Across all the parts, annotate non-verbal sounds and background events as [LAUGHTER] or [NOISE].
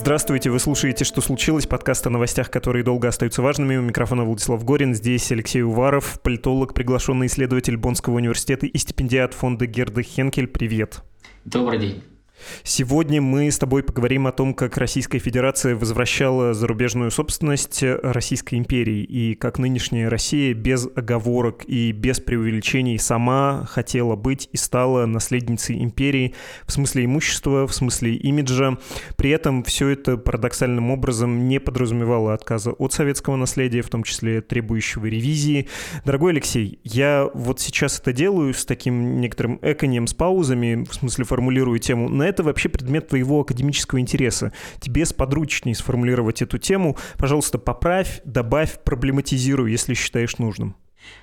Здравствуйте, вы слушаете «Что случилось?» подкаст о новостях, которые долго остаются важными. У микрофона Владислав Горин, здесь Алексей Уваров, политолог, приглашенный исследователь Боннского университета и стипендиат фонда Герда Хенкель. Привет. Добрый день. Сегодня мы с тобой поговорим о том, как Российская Федерация возвращала зарубежную собственность Российской империи и как нынешняя Россия без оговорок и без преувеличений сама хотела быть и стала наследницей империи в смысле имущества, в смысле имиджа. При этом все это парадоксальным образом не подразумевало отказа от советского наследия, в том числе требующего ревизии. Дорогой Алексей, я вот сейчас это делаю с таким некоторым эконием, с паузами, в смысле формулирую тему на это вообще предмет твоего академического интереса. Тебе сподручнее сформулировать эту тему. Пожалуйста, поправь, добавь, проблематизируй, если считаешь нужным.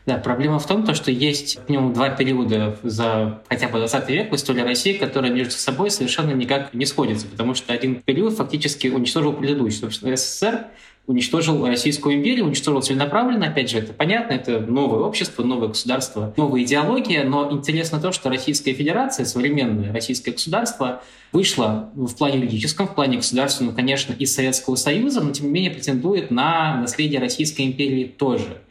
Да, проблема в том, то, что есть минимум два периода за хотя бы 20 век в истории России, которые между собой совершенно никак не сходятся, потому что один период фактически уничтожил предыдущий. Собственно, СССР уничтожил Российскую империю, уничтожил целенаправленно, опять же, это понятно, это новое общество, новое государство, новая идеология, но интересно то, что Российская Федерация, современное российское государство, вышло в плане юридическом, в плане государственном, конечно, из Советского Союза, но тем не менее претендует на наследие Российской империи тоже.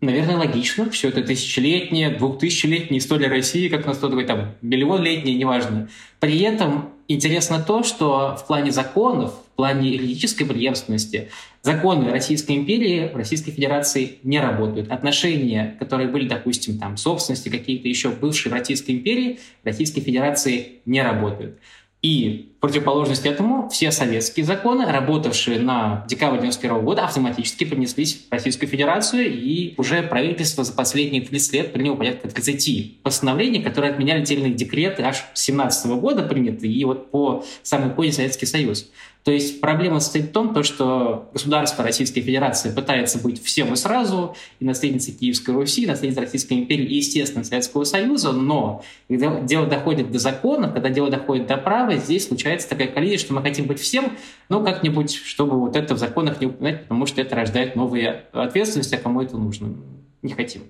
Наверное, логично. Все это тысячелетняя, двухтысячелетняя история России, как нас кто-то говорит, там, миллионлетняя, неважно. При этом интересно то, что в плане законов, в плане юридической преемственности законы Российской империи в Российской Федерации не работают. Отношения, которые были, допустим, там, собственности какие-то еще бывшие в Российской империи, в Российской Федерации не работают. И противоположность этому все советские законы, работавшие на декабрь 1991 года, автоматически принеслись в Российскую Федерацию, и уже правительство за последние 30 лет приняло порядка 30 постановлений, которые отменяли отдельные декреты аж с 17 года приняты, и вот по самый поздний Советский Союз. То есть проблема состоит в том, то, что государство Российской Федерации пытается быть всем и сразу, и наследницей Киевской Руси, и наследницей Российской империи, и, естественно, Советского Союза, но когда дело доходит до закона, когда дело доходит до права, здесь случается такая коллизия, что мы хотим быть всем, но как-нибудь, чтобы вот это в законах не упоминать, потому что это рождает новые ответственности, а кому это нужно. Не хотим.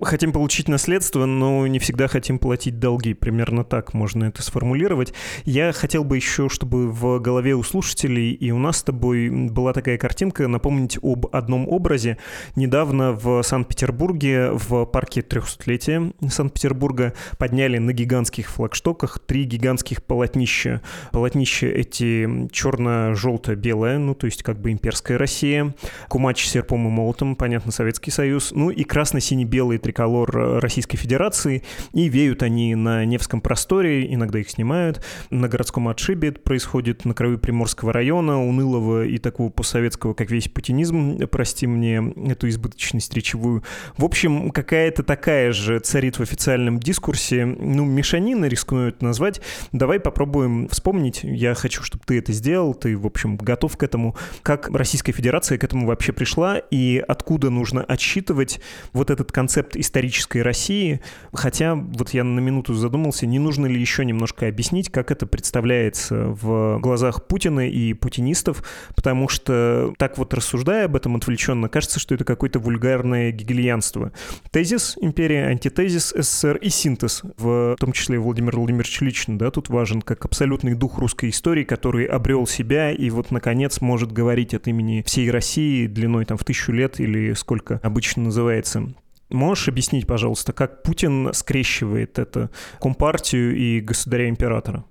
Хотим получить наследство, но не всегда хотим платить долги. Примерно так можно это сформулировать. Я хотел бы еще, чтобы в голове у слушателей и у нас с тобой была такая картинка, напомнить об одном образе. Недавно в Санкт-Петербурге, в парке 300-летия Санкт-Петербурга, подняли на гигантских флагштоках три гигантских полотнища. Полотнища эти черно-желто-белое, ну то есть как бы имперская Россия, кумач с серпом и молотом, понятно, Советский Союз, ну и красно-сине-белый триколор Российской Федерации, и веют они на Невском просторе, иногда их снимают. На городском отшибе это происходит на краю Приморского района, унылого и такого постсоветского, как весь путинизм, прости мне эту избыточность речевую. В общем, какая-то такая же царит в официальном дискурсе, ну, мешанина, рискну это назвать. Давай попробуем вспомнить, я хочу, чтобы ты это сделал, ты, в общем, готов к этому, как Российская Федерация к этому вообще пришла и откуда нужно отсчитывать вот этот концепт исторической России. Хотя, вот я на минуту задумался, не нужно ли еще немножко объяснить, как это представляется в глазах Путина и путинистов, потому что так вот рассуждая об этом отвлеченно, кажется, что это какое-то вульгарное гегельянство. Тезис империя, антитезис СССР и синтез, в том числе Владимир Владимирович лично, да, тут важен как абсолютный дух русской истории, который обрел себя и вот, наконец, может говорить от имени всей России длиной там в тысячу лет или сколько обычно называется. Можешь объяснить, пожалуйста, как Путин скрещивает это компартию и государя-императора?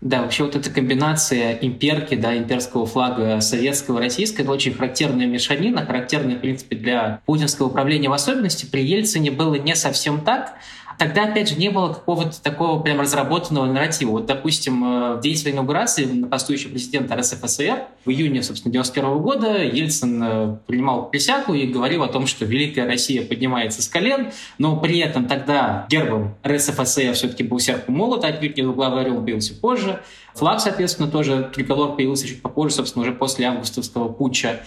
Да, вообще вот эта комбинация имперки, да, имперского флага советского, российского, это очень характерная мешанина, характерная, в принципе, для путинского управления в особенности. При Ельцине было не совсем так тогда, опять же, не было какого-то такого прям разработанного нарратива. Вот, допустим, э, в день своей инаугурации на посту еще президента РСФСР в июне, собственно, 91 года Ельцин э, принимал присягу и говорил о том, что Великая Россия поднимается с колен, но при этом тогда гербом РСФСР все-таки был серп молот, а отнюдь не двуглавый орел появился позже. Флаг, соответственно, тоже триколор появился чуть попозже, собственно, уже после августовского путча.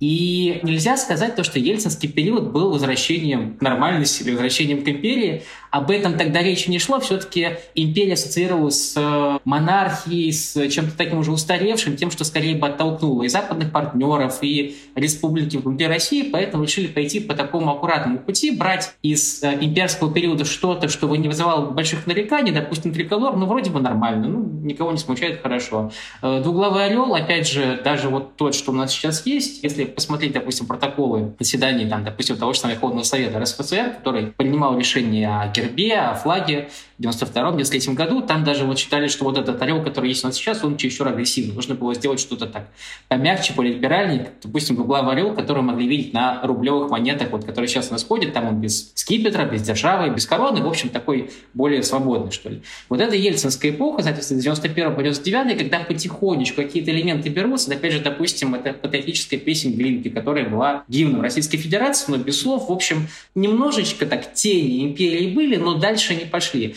И нельзя сказать то, что ельцинский период был возвращением к нормальности или возвращением к империи. Об этом тогда речи не шло. Все-таки империя ассоциировалась с э, монархией, с чем-то таким уже устаревшим, тем, что скорее бы оттолкнуло и западных партнеров, и республики внутри России. Поэтому решили пойти по такому аккуратному пути, брать из э, имперского периода что-то, что не вызывало больших нареканий, допустим, триколор, ну, вроде бы нормально, ну, никого не смущает, хорошо. Э, двуглавый орел, опять же, даже вот тот, что у нас сейчас есть, если посмотреть, допустим, протоколы заседаний, там, допустим, того же Верховного Совета РСФСР, который принимал решение о гербе, о флаге в 92-93 году, там даже вот считали, что вот этот орел, который есть у нас сейчас, он чересчур агрессивный. Нужно было сделать что-то так помягче, более либеральнее. Допустим, двуглавый орел, который могли видеть на рублевых монетах, вот, которые сейчас у нас ходят, там он без скипетра, без державы, без короны, в общем, такой более свободный, что ли. Вот это ельцинская эпоха, соответственно, с 91 по 99 когда потихонечку какие-то элементы берутся, опять же, допустим, это патриотическая песня Глинки, которая была гимном Российской Федерации, но без слов. В общем, немножечко так тени империи были, но дальше не пошли.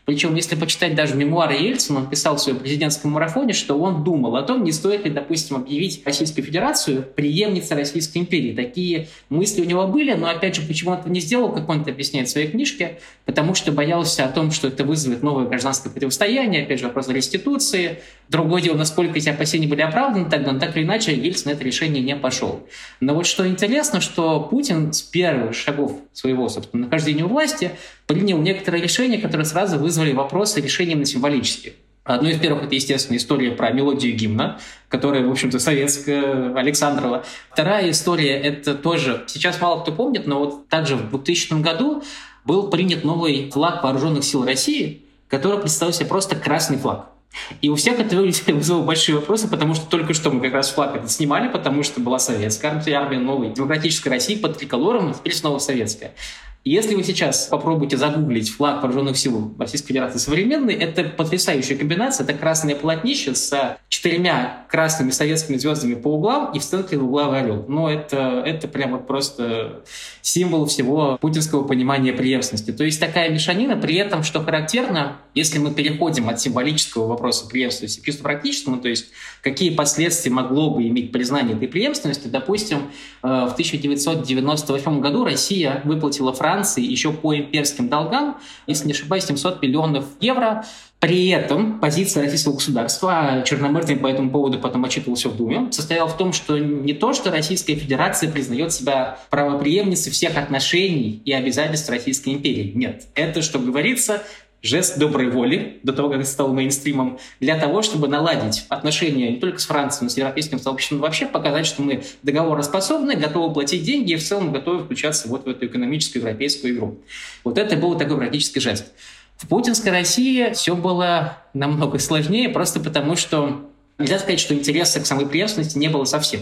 Причем, если почитать даже мемуары Ельцина, он писал в своем президентском марафоне, что он думал о том, не стоит ли, допустим, объявить Российскую Федерацию преемницей Российской империи. Такие мысли у него были, но, опять же, почему он это не сделал, как он это объясняет в своей книжке, потому что боялся о том, что это вызовет новое гражданское противостояние, опять же, вопрос реституции. Другое дело, насколько эти опасения были оправданы тогда, но так или иначе Ельцин на это решение не пошел. Но вот что интересно, что Путин с первых шагов своего, собственно, нахождения у власти принял некоторые решения, которые сразу вызвали вопросы решения на символические. Одно из первых — это, естественно, история про мелодию гимна, которая, в общем-то, советская, Александрова. Вторая история — это тоже, сейчас мало кто помнит, но вот также в 2000 году был принят новый флаг вооруженных сил России, который представлял себе просто красный флаг. И у всех это вызвало большие вопросы, потому что только что мы как раз флаг этот снимали, потому что была советская армия, армия новой демократической России под триколором, и теперь снова советская. Если вы сейчас попробуете загуглить флаг вооруженных сил Российской Федерации современный, это потрясающая комбинация. Это красное полотнище с четырьмя красными советскими звездами по углам и в центре угловый орел. Но это, это прямо просто символ всего путинского понимания преемственности. То есть такая мешанина, при этом, что характерно, если мы переходим от символического вопроса преемственности к чисто практическому, то есть какие последствия могло бы иметь признание этой преемственности, допустим, э, в 1998 году Россия выплатила Франции Франции еще по имперским долгам, если не ошибаюсь, 700 миллионов евро. При этом позиция российского государства, а Черномырдин по этому поводу потом отчитывался в Думе, состояла в том, что не то, что Российская Федерация признает себя правоприемницей всех отношений и обязательств Российской империи. Нет. Это, что говорится, жест доброй воли, до того, как это стало мейнстримом, для того, чтобы наладить отношения не только с Францией, но и с европейским сообществом, вообще показать, что мы договороспособны, готовы платить деньги и в целом готовы включаться вот в эту экономическую европейскую игру. Вот это был такой практический жест. В путинской России все было намного сложнее, просто потому что нельзя сказать, что интереса к самой преемственности не было совсем.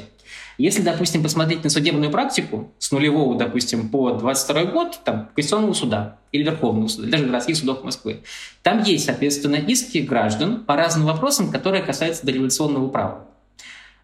Если, допустим, посмотреть на судебную практику с нулевого, допустим, по 22 год, там, Конституционного суда или Верховного суда, даже городских судов Москвы, там есть, соответственно, иски граждан по разным вопросам, которые касаются дореволюционного права.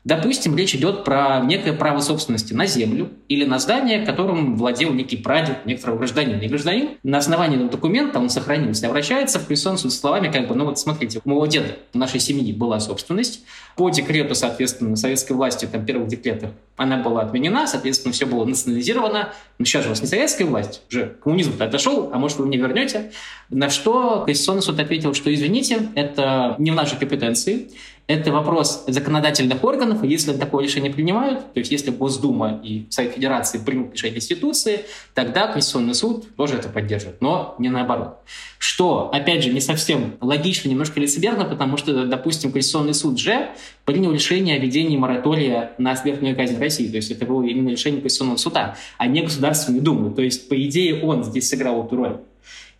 Допустим, речь идет про некое право собственности на землю или на здание, которым владел некий прадед некоторого гражданина. И гражданин на основании этого документа, он сохранился, обращается в суд с словами, как бы, ну вот смотрите, у моего деда, у нашей семьи была собственность. По декрету, соответственно, советской власти, там, первых декретах, она была отменена, соответственно, все было национализировано. Но сейчас же у вас не советская власть, уже коммунизм-то отошел, а может, вы мне вернете. На что суд ответил, что, извините, это не в нашей компетенции, это вопрос законодательных органов, и если такое решение принимают, то есть если Госдума и Совет Федерации примут решение институции, тогда Конституционный суд тоже это поддержит, но не наоборот. Что, опять же, не совсем логично, немножко лицемерно, потому что, допустим, Конституционный суд же принял решение о введении моратория на смертную казнь России. То есть это было именно решение Конституционного суда, а не Государственной Думы. То есть, по идее, он здесь сыграл эту роль.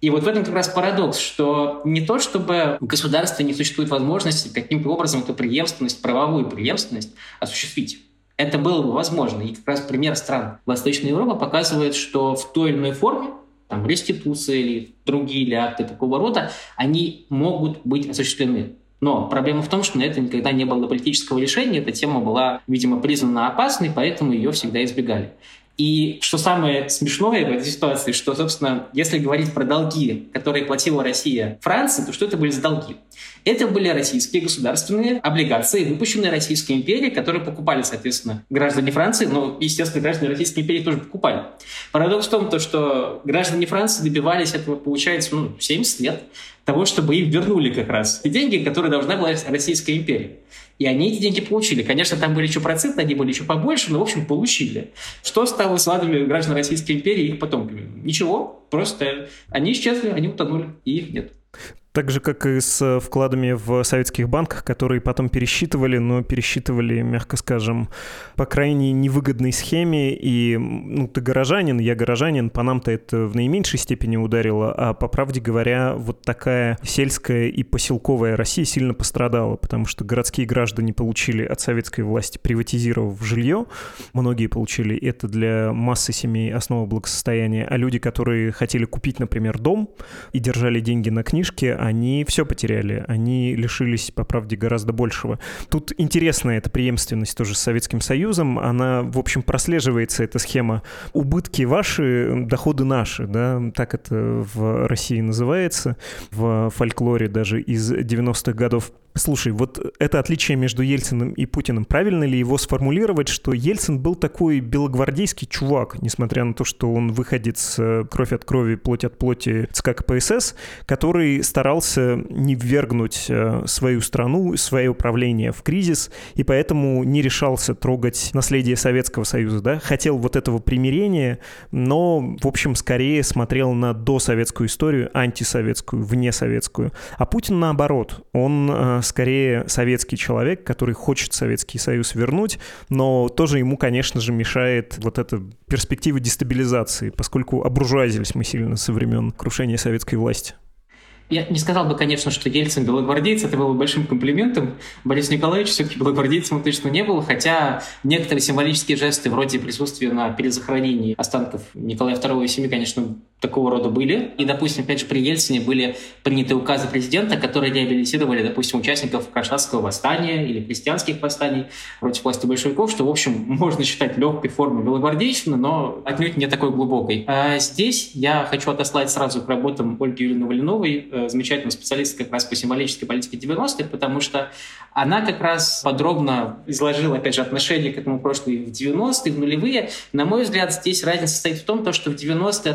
И вот в этом как раз парадокс, что не то, чтобы в государстве не существует возможности каким-то образом эту преемственность, правовую преемственность осуществить. Это было бы возможно. И как раз пример стран Восточной Европы показывает, что в той или иной форме, там, реституция или другие или акты такого рода, они могут быть осуществлены. Но проблема в том, что на это никогда не было политического решения, эта тема была, видимо, признана опасной, поэтому ее всегда избегали. И что самое смешное в этой ситуации, что, собственно, если говорить про долги, которые платила Россия Франции, то что это были за долги? Это были российские государственные облигации, выпущенные Российской империей, которые покупали, соответственно, граждане Франции, но, естественно, граждане Российской империи тоже покупали. Парадокс в том, то, что граждане Франции добивались этого, получается, ну, 70 лет того, чтобы им вернули как раз те деньги, которые должна была Российская империя. И они эти деньги получили. Конечно, там были еще проценты, они были еще побольше, но, в общем, получили. Что стало с ладами граждан Российской империи и их потомками? Ничего, просто они исчезли, они утонули, и их нет. Так же, как и с вкладами в советских банках, которые потом пересчитывали, но пересчитывали, мягко скажем, по крайне невыгодной схеме. И ну, ты горожанин, я горожанин, по нам-то это в наименьшей степени ударило, а по правде говоря, вот такая сельская и поселковая Россия сильно пострадала, потому что городские граждане получили от советской власти, приватизировав жилье, многие получили это для массы семей основа благосостояния, а люди, которые хотели купить, например, дом и держали деньги на книжке, они все потеряли, они лишились, по правде, гораздо большего. Тут интересная эта преемственность тоже с Советским Союзом, она, в общем, прослеживается, эта схема. Убытки ваши, доходы наши, да, так это в России называется, в фольклоре даже из 90-х годов. Слушай, вот это отличие между Ельциным и Путиным, правильно ли его сформулировать, что Ельцин был такой белогвардейский чувак, несмотря на то, что он выходец кровь от крови, плоть от плоти ЦК КПСС, который старался не ввергнуть э, свою страну, свое управление в кризис, и поэтому не решался трогать наследие Советского Союза, да, хотел вот этого примирения, но, в общем, скорее смотрел на досоветскую историю, антисоветскую, внесоветскую. А Путин наоборот, он э, скорее советский человек, который хочет Советский Союз вернуть, но тоже ему, конечно же, мешает вот эта перспектива дестабилизации, поскольку обуржуазились мы сильно со времен крушения советской власти. Я не сказал бы, конечно, что Ельцин белогвардейц, это было бы большим комплиментом. Борис Николаевич все-таки белогвардейцем точно не был, хотя некоторые символические жесты вроде присутствия на перезахоронении останков Николая II и семьи, конечно, такого рода были. И, допустим, опять же, при Ельцине были приняты указы президента, которые реабилитировали, допустим, участников Кронштадтского восстания или крестьянских восстаний против власти большевиков, что, в общем, [LAUGHS] можно считать легкой формой белогвардейщины, но отнюдь не такой глубокой. А здесь я хочу отослать сразу к работам Ольги Юрьевны Валиновой, э, замечательного специалиста как раз по символической политике 90-х, потому что она как раз подробно изложила, опять же, отношение к этому прошлому в 90-е, в нулевые. На мой взгляд, здесь разница состоит в том, что в 90-е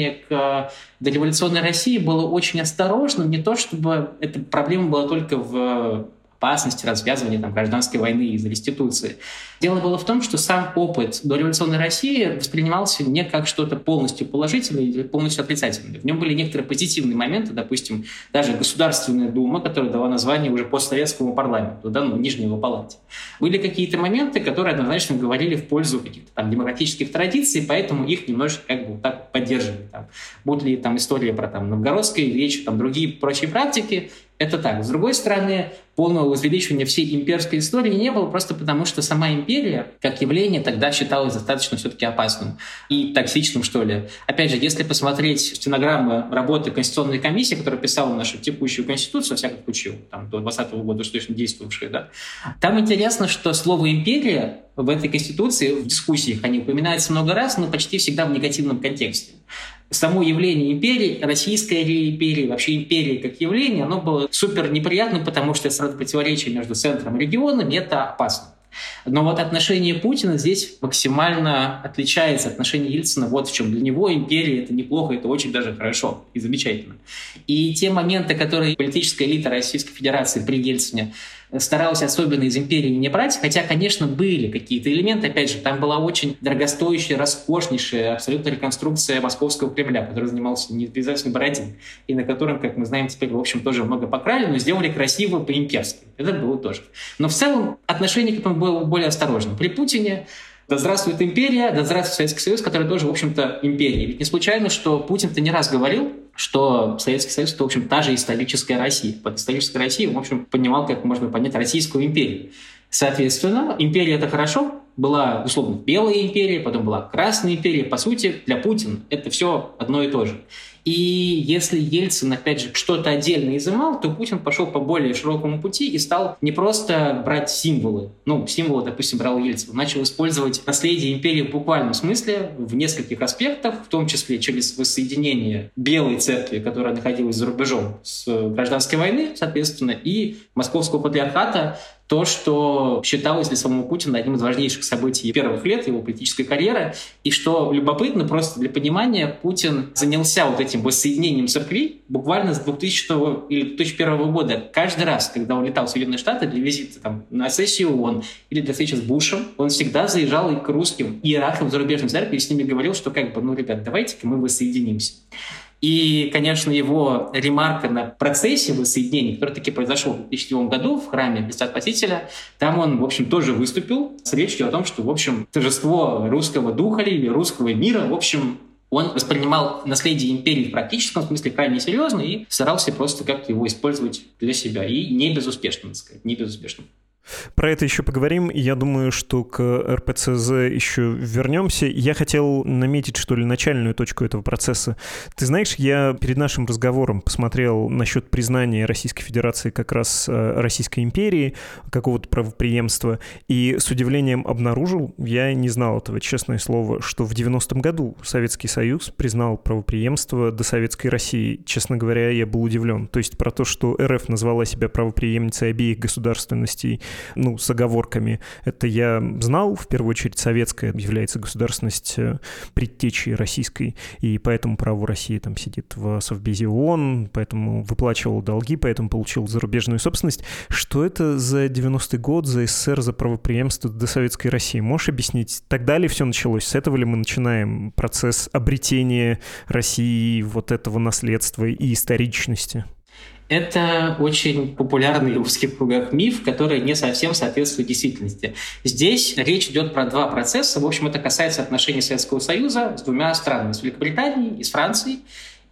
отношение к э, дореволюционной России было очень осторожным. Не то, чтобы эта проблема была только в опасности развязывания там, гражданской войны из-за реституции. Дело было в том, что сам опыт дореволюционной России воспринимался не как что-то полностью положительное или полностью отрицательное. В нем были некоторые позитивные моменты, допустим, даже Государственная Дума, которая дала название уже постсоветскому парламенту, да, ну, Нижнего Палате. Были какие-то моменты, которые однозначно говорили в пользу каких-то там демократических традиций, поэтому их немножечко как бы так поддерживали. Там. Будут ли там история про там новгородское вече, там другие прочие практики, это так. С другой стороны, полного возвеличивания всей имперской истории не было просто потому, что сама империя как явление тогда считалась достаточно все-таки опасным и токсичным, что ли. Опять же, если посмотреть стенограммы работы Конституционной комиссии, которая писала нашу текущую Конституцию, во всяком случае, там, до 2020 года что точно действовавшая, да, там интересно, что слово «империя» в этой Конституции, в дискуссиях они упоминаются много раз, но почти всегда в негативном контексте само явление империи, российская ли империя, вообще империя как явление, оно было супер неприятным, потому что сразу противоречие между центром и регионами – это опасно. Но вот отношение Путина здесь максимально отличается от отношения Ельцина. Вот в чем. Для него империя – это неплохо, это очень даже хорошо и замечательно. И те моменты, которые политическая элита Российской Федерации при Ельцине старался особенно из империи не брать, хотя, конечно, были какие-то элементы. Опять же, там была очень дорогостоящая, роскошнейшая абсолютно реконструкция Московского Кремля, который занимался необязательно Бородин, и на котором, как мы знаем, теперь, в общем, тоже много покрали, но сделали красиво по-имперски. Это было тоже. Но в целом отношение к этому было более осторожным. При Путине да здравствует империя, да здравствует Советский Союз, который тоже, в общем-то, империя. Ведь не случайно, что Путин-то не раз говорил, что Советский Союз — это, в общем, та же историческая Россия. Под исторической Россией в общем, понимал, как можно понять Российскую империю. Соответственно, империя — это хорошо, была, условно, Белая империя, потом была Красная империя. По сути, для Путина это все одно и то же. И если Ельцин, опять же, что-то отдельно изымал, то Путин пошел по более широкому пути и стал не просто брать символы. Ну, символы, допустим, брал Ельцин. Начал использовать наследие империи в буквальном смысле, в нескольких аспектах, в том числе через воссоединение Белой церкви, которая находилась за рубежом с гражданской войны, соответственно, и Московского патриархата, то, что считалось для самого Путина одним из важнейших событий первых лет его политической карьеры. И что любопытно, просто для понимания, Путин занялся вот этим воссоединением церквей буквально с 2000 или 2001 года. Каждый раз, когда он летал в Соединенные Штаты для визита там, на сессию ООН или для встречи с Бушем, он всегда заезжал и к русским иерархам зарубежной церкви и с ними говорил, что как бы, ну, ребят, давайте-ка мы воссоединимся. И, конечно, его ремарка на процессе воссоединения, который таки произошел в 2007 году в храме Христа Спасителя, там он, в общем, тоже выступил с речью о том, что, в общем, торжество русского духа или русского мира, в общем, он воспринимал наследие империи в практическом смысле крайне серьезно и старался просто как-то его использовать для себя. И не безуспешно, так сказать, не безуспешно. Про это еще поговорим. Я думаю, что к РПЦЗ еще вернемся. Я хотел наметить, что ли, начальную точку этого процесса. Ты знаешь, я перед нашим разговором посмотрел насчет признания Российской Федерации как раз э, Российской империи, какого-то правоприемства, и с удивлением обнаружил, я не знал этого, честное слово, что в 90-м году Советский Союз признал правоприемство до Советской России. Честно говоря, я был удивлен. То есть про то, что РФ назвала себя правоприемницей обеих государственностей ну, с оговорками. Это я знал, в первую очередь, советская является государственность э, предтечей российской, и поэтому право России там сидит в Совбезе ООН, поэтому выплачивал долги, поэтому получил зарубежную собственность. Что это за 90-й год, за СССР, за правоприемство до Советской России? Можешь объяснить, тогда ли все началось? С этого ли мы начинаем процесс обретения России вот этого наследства и историчности? Это очень популярный в узких кругах миф, который не совсем соответствует действительности. Здесь речь идет про два процесса. В общем, это касается отношений Советского Союза с двумя странами, с Великобританией и с Францией.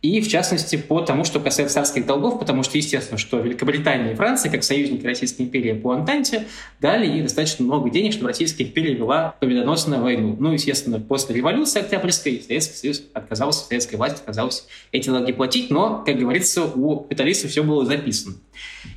И, в частности, по тому, что касается царских долгов, потому что, естественно, что Великобритания и Франция, как союзники Российской империи по Антанте, дали ей достаточно много денег, чтобы Российская империя вела победоносную войну. Ну, естественно, после революции Октябрьской Советский Союз отказался, советская власть отказалась эти долги платить, но, как говорится, у капиталистов все было записано.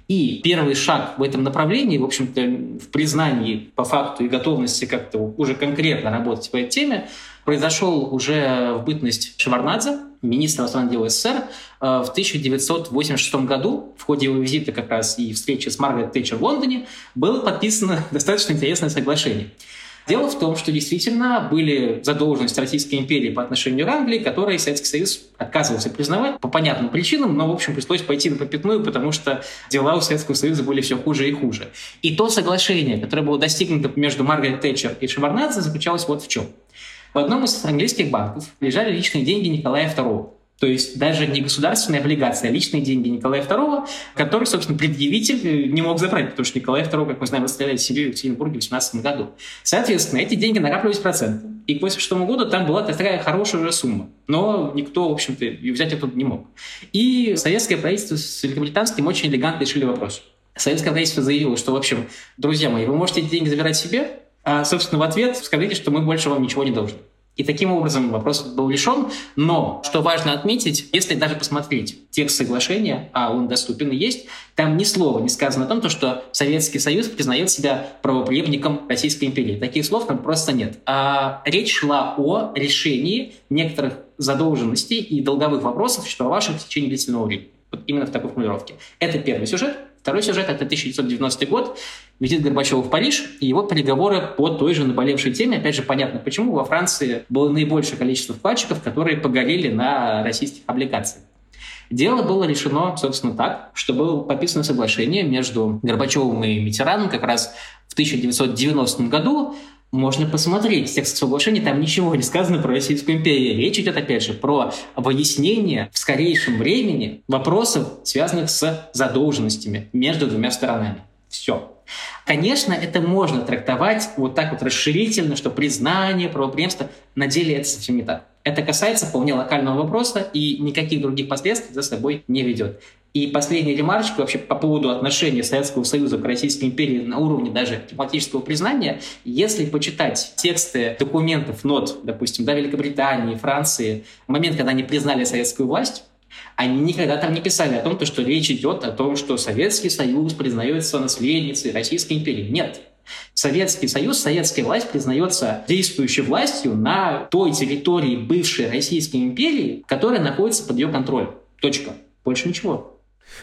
И первый шаг в этом направлении, в общем-то, в признании по факту и готовности как-то уже конкретно работать по этой теме, произошел уже в бытность Шеварнадзе, министра иностранных дел СССР, э, в 1986 году в ходе его визита как раз и встречи с Маргарет Тэтчер в Лондоне было подписано [LAUGHS] достаточно интересное соглашение. Дело в том, что действительно были задолженности Российской империи по отношению к Англии, которые Советский Союз отказывался признавать по понятным причинам, но, в общем, пришлось пойти на попятную, потому что дела у Советского Союза были все хуже и хуже. И то соглашение, которое было достигнуто между Маргарет Тэтчер и Шеварнадзе, заключалось вот в чем – в одном из английских банков лежали личные деньги Николая II. То есть даже не государственные облигации, а личные деньги Николая II, который, собственно, предъявитель не мог забрать, потому что Николай II, как мы знаем, расстреляли Сирию в Екатеринбурге в 18 году. Соответственно, эти деньги накапливались проценты. И к 86 году там была такая хорошая уже сумма. Но никто, в общем-то, взять это не мог. И советское правительство с великобританским очень элегантно решили вопрос. Советское правительство заявило, что, в общем, друзья мои, вы можете эти деньги забирать себе, а, собственно, в ответ скажите, что мы больше вам ничего не должны. И таким образом вопрос был решен. Но, что важно отметить, если даже посмотреть текст соглашения, а он доступен и есть, там ни слова не сказано о том, что Советский Союз признает себя правоприемником Российской империи. Таких слов там просто нет. А речь шла о решении некоторых задолженностей и долговых вопросов, существовавших в течение длительного времени. Вот именно в такой формулировке. Это первый сюжет. Второй сюжет – это 1990 год, визит Горбачева в Париж и его переговоры по той же наболевшей теме. Опять же, понятно, почему во Франции было наибольшее количество вкладчиков, которые погорели на российских облигациях. Дело было решено, собственно, так, что было подписано соглашение между Горбачевым и Митераном как раз в 1990 году. Можно посмотреть текст соглашения, там ничего не сказано про Российскую империю. Речь идет, опять же, про выяснение в скорейшем времени вопросов, связанных с задолженностями между двумя сторонами. Все. Конечно, это можно трактовать вот так вот расширительно, что признание правоприемства, на деле это совсем не так. Это касается вполне локального вопроса и никаких других последствий за собой не ведет. И последняя ремарочка вообще по поводу отношения Советского Союза к Российской империи на уровне даже дипломатического признания. Если почитать тексты документов, нот, допустим, да, Великобритании, Франции, момент, когда они признали советскую власть, они никогда там не писали о том, что речь идет о том, что Советский Союз признается наследницей Российской империи. Нет. Советский Союз, советская власть признается действующей властью на той территории бывшей Российской империи, которая находится под ее контролем. Точка. Больше ничего.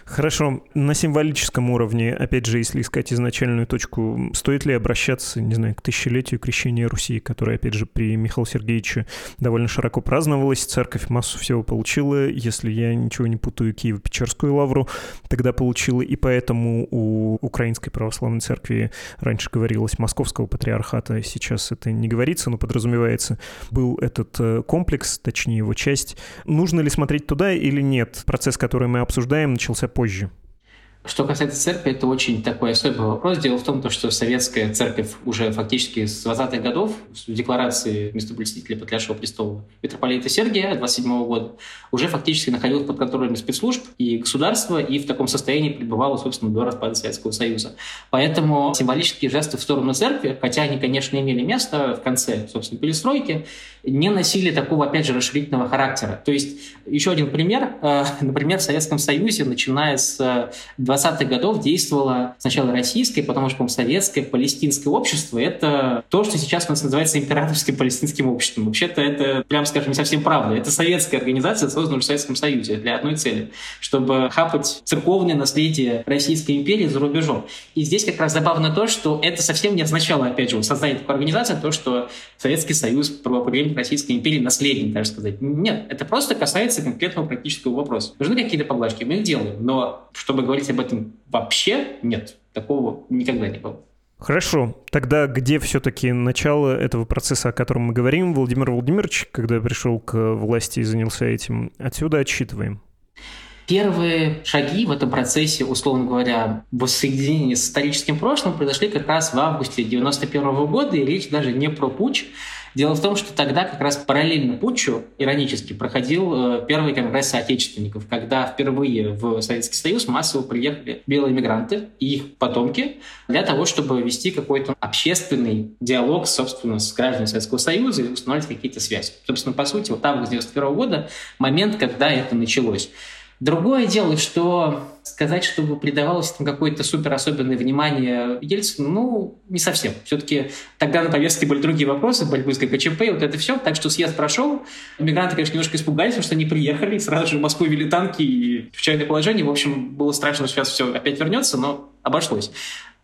Хорошо. На символическом уровне, опять же, если искать изначальную точку, стоит ли обращаться, не знаю, к тысячелетию крещения Руси, которое, опять же, при Михаиле Сергеевиче довольно широко праздновалось, церковь массу всего получила, если я ничего не путаю, Киево-Печерскую лавру тогда получила, и поэтому у Украинской православной церкви раньше говорилось Московского патриархата, сейчас это не говорится, но подразумевается, был этот э, комплекс, точнее его часть. Нужно ли смотреть туда или нет? Процесс, который мы обсуждаем, начался позже. Что касается церкви, это очень такой особый вопрос. Дело в том, что советская церковь уже фактически с 20-х годов, в декларации местоблюстителя Патриаршего престола митрополита Сергия 27 года, уже фактически находилась под контролем спецслужб и государства, и в таком состоянии пребывала, собственно, до распада Советского Союза. Поэтому символические жесты в сторону церкви, хотя они, конечно, имели место в конце, собственно, перестройки, не носили такого, опять же, расширительного характера. То есть, еще один пример. Э, например, в Советском Союзе, начиная с 20-х годов, действовало сначала российское, потом уже, по советское палестинское общество. Это то, что сейчас у нас называется императорским палестинским обществом. Вообще-то это, прям скажем, не совсем правда. Это советская организация, созданная в Советском Союзе для одной цели, чтобы хапать церковное наследие Российской империи за рубежом. И здесь как раз забавно то, что это совсем не означало, опять же, создание такой организации, то, что Советский Союз правопреемник Российской империи, наследник, даже сказать. Нет, это просто касается конкретного практического вопроса. Нужны какие-то поблажки, мы их делаем, но чтобы говорить об этом вообще, нет, такого никогда не было. Хорошо. Тогда где все-таки начало этого процесса, о котором мы говорим? Владимир Владимирович, когда пришел к власти и занялся этим, отсюда отсчитываем. Первые шаги в этом процессе, условно говоря, воссоединения с историческим прошлым произошли как раз в августе 1991 года, и речь даже не про путь, Дело в том, что тогда как раз параллельно путчу, иронически, проходил э, первый конгресс соотечественников, когда впервые в Советский Союз массово приехали белые мигранты и их потомки для того, чтобы вести какой-то общественный диалог, собственно, с гражданами Советского Союза и установить какие-то связи. Собственно, по сути, вот август 91 года, момент, когда это началось. Другое дело, что сказать, чтобы придавалось там какое-то супер особенное внимание Ельцину, ну, не совсем. Все-таки тогда на повестке были другие вопросы, борьбы с ГКЧП, вот это все. Так что съезд прошел. Мигранты, конечно, немножко испугались, потому что они приехали, сразу же в Москву вели танки и в чайное положение. В общем, было страшно, что сейчас все опять вернется, но обошлось.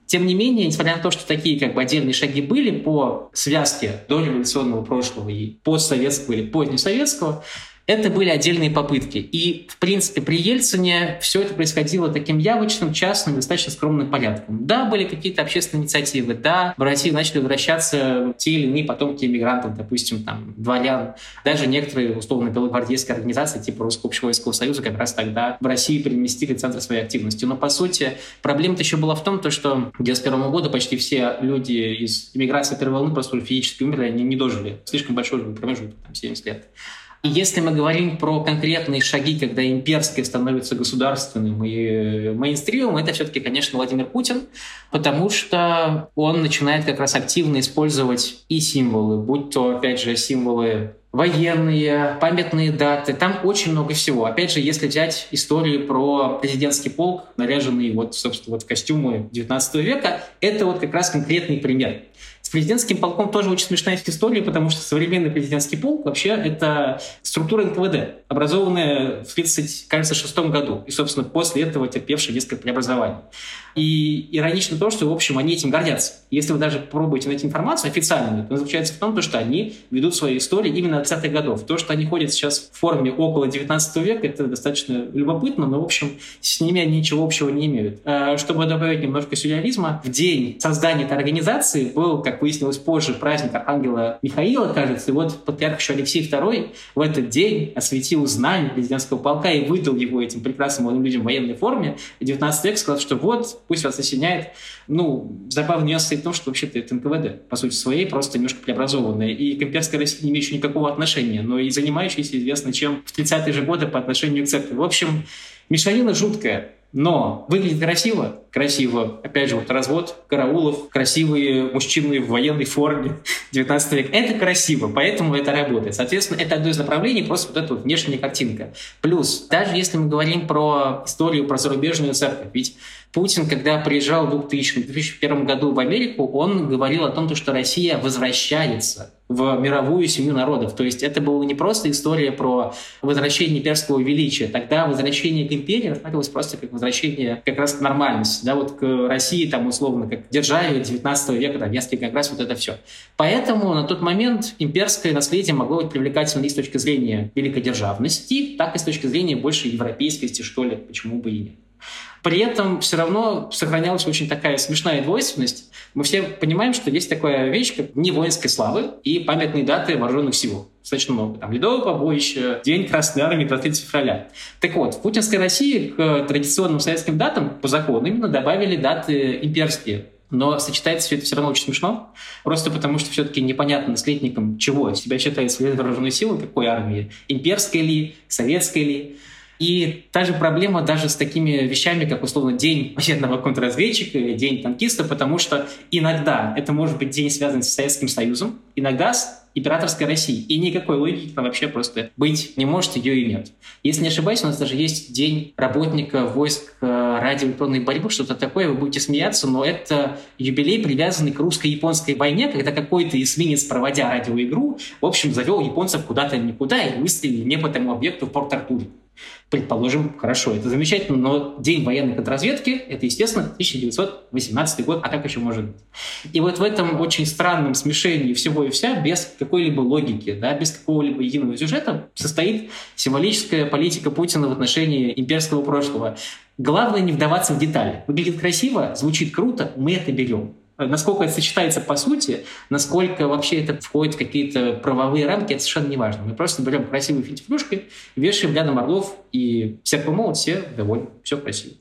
Тем не менее, несмотря на то, что такие как бы отдельные шаги были по связке до революционного прошлого и постсоветского или позднесоветского, это были отдельные попытки. И, в принципе, при Ельцине все это происходило таким явочным, частным, достаточно скромным порядком. Да, были какие-то общественные инициативы, да, в Россию начали возвращаться те или иные потомки иммигрантов, допустим, там, дворян. Даже некоторые, условно, белогвардейские организации, типа Русского общевойскового союза, как раз тогда в России переместили центр своей активности. Но, по сути, проблема-то еще была в том, то, что к 1991 году почти все люди из иммиграции первой волны просто физически умерли, они не дожили. Слишком большой промежуток, там, 70 лет. И если мы говорим про конкретные шаги, когда имперское становится государственным и мейнстримом, это все-таки, конечно, Владимир Путин, потому что он начинает как раз активно использовать и символы, будь то, опять же, символы военные, памятные даты, там очень много всего. Опять же, если взять историю про президентский полк, наряженный вот, собственно, вот в костюмы 19 века, это вот как раз конкретный пример. Президентским полком тоже очень смешная история, потому что современный президентский полк вообще это структура НКВД, образованная в 1936 году и, собственно, после этого терпевшая несколько преобразований. И иронично то, что, в общем, они этим гордятся. Если вы даже пробуете найти информацию официальную, то заключается в том, что они ведут свои истории именно 20-х годов. То, что они ходят сейчас в форме около 19 века, это достаточно любопытно, но, в общем, с ними они ничего общего не имеют. А, чтобы добавить немножко сюрреализма, в день создания этой организации был, как выяснилось позже, праздник Архангела Михаила, кажется, и вот патриарх еще Алексей II в этот день осветил знамя президентского полка и выдал его этим прекрасным молодым людям в военной форме. И 19 век сказал, что вот, пусть вас осеняет. Ну, забавный нюанс состоит в том, что вообще-то это НКВД, по сути своей, просто немножко преобразованная. И к имперской России не имеющая никакого отношения, но и занимающаяся известно чем в 30-е же годы по отношению к церкви. В общем, Мешанина жуткая. Но выглядит красиво, красиво. Опять же, вот развод караулов, красивые мужчины в военной форме [LAUGHS] 19 века. Это красиво, поэтому это работает. Соответственно, это одно из направлений, просто вот эта вот внешняя картинка. Плюс, даже если мы говорим про историю про зарубежную церковь, ведь Путин, когда приезжал в 2001 году в Америку, он говорил о том, что Россия возвращается в мировую семью народов. То есть это была не просто история про возвращение имперского величия. Тогда возвращение к империи рассматривалось просто как возвращение как раз к нормальности. Да, вот к России, там, условно, как державе 19 века, там, как раз вот это все. Поэтому на тот момент имперское наследие могло быть привлекательно и с точки зрения великодержавности, так и с точки зрения больше европейскости, что ли, почему бы и нет. При этом все равно сохранялась очень такая смешная двойственность. Мы все понимаем, что есть такая вещь, как не воинской славы и памятные даты вооруженных сил. Достаточно много. Там Ледовое побоище, День Красной Армии, 23 февраля. Так вот, в путинской России к традиционным советским датам по закону именно добавили даты имперские. Но сочетается все это все равно очень смешно, просто потому что все-таки непонятно наследникам чего себя считает вооруженные силы, какой армии, имперской ли, советской ли. И та же проблема даже с такими вещами, как, условно, день военного контрразведчика или день танкиста, потому что иногда это может быть день, связанный с Советским Союзом, иногда с императорской России. И никакой логики там вообще просто быть не может, ее и нет. Если не ошибаюсь, у нас даже есть день работника войск э, радиоэлектронной борьбы, что-то такое, вы будете смеяться, но это юбилей, привязанный к русско-японской войне, когда какой-то эсминец, проводя радиоигру, в общем, завел японцев куда-то никуда и выстрелили не по тому объекту в Порт-Артуре. Предположим, хорошо, это замечательно, но день военной контрразведки — это, естественно, 1918 год, а как еще может быть? И вот в этом очень странном смешении всего и вся, без какой-либо логики, да, без какого-либо единого сюжета, состоит символическая политика Путина в отношении имперского прошлого. Главное не вдаваться в детали. Выглядит красиво, звучит круто, мы это берем. Насколько это сочетается по сути, насколько вообще это входит в какие-то правовые рамки, это совершенно не важно. Мы просто берем красивую финтифлюшку, вешаем рядом орлов, и все помолот, все довольны, все красиво.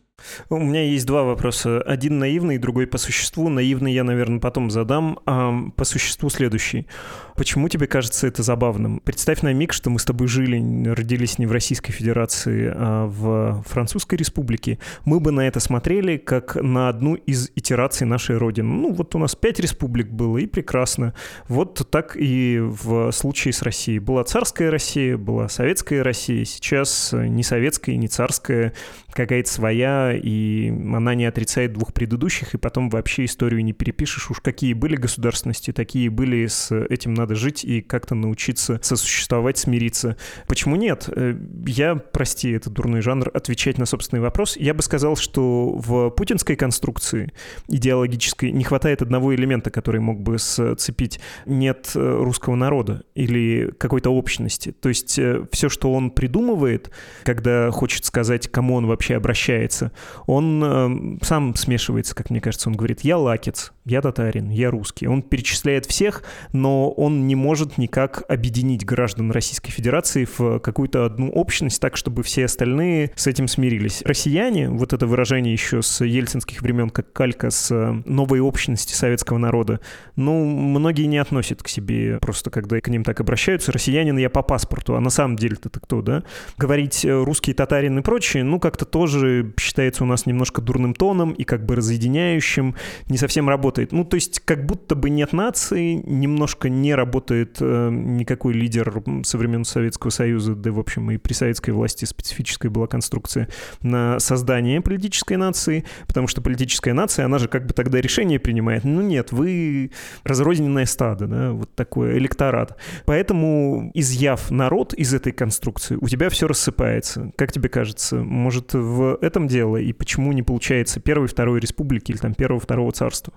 У меня есть два вопроса. Один наивный, другой по существу. Наивный я, наверное, потом задам, а по существу следующий. Почему тебе кажется это забавным? Представь на миг, что мы с тобой жили, родились не в Российской Федерации, а в Французской Республике. Мы бы на это смотрели как на одну из итераций нашей Родины. Ну, вот у нас пять республик было, и прекрасно. Вот так и в случае с Россией. Была царская Россия, была советская Россия, сейчас не советская, не царская, какая-то своя, и она не отрицает двух предыдущих, и потом вообще историю не перепишешь. Уж какие были государственности, такие были с этим надо жить и как-то научиться сосуществовать, смириться. Почему нет? Э, я, прости, это дурной жанр, отвечать на собственный вопрос. Я бы сказал, что в путинской конструкции идеологической не хватает одного элемента, который мог бы сцепить. Нет э, русского народа или какой-то общности. То есть э, все, что он придумывает, когда хочет сказать, кому он вообще обращается, он сам смешивается, как мне кажется. Он говорит, я лакец, я татарин, я русский. Он перечисляет всех, но он не может никак объединить граждан Российской Федерации в какую-то одну общность так, чтобы все остальные с этим смирились. Россияне, вот это выражение еще с ельцинских времен, как калька с э, новой общности советского народа, ну, многие не относят к себе, просто когда к ним так обращаются, россиянин я по паспорту, а на самом деле-то кто, да? Говорить э, русский, татарин и прочее, ну, как-то тоже считается у нас немножко дурным тоном и как бы разъединяющим, не совсем работает. Ну, то есть как будто бы нет нации, немножко не работает э, никакой лидер со времен Советского Союза, да, в общем, и при советской власти специфическая была конструкция на создание политической нации, потому что политическая нация, она же как бы тогда решение принимает. Ну нет, вы разрозненное стадо, да, вот такой электорат. Поэтому, изъяв народ из этой конструкции, у тебя все рассыпается. Как тебе кажется, может, в этом дело? И почему не получается первой, второй республики или там первого, второго царства?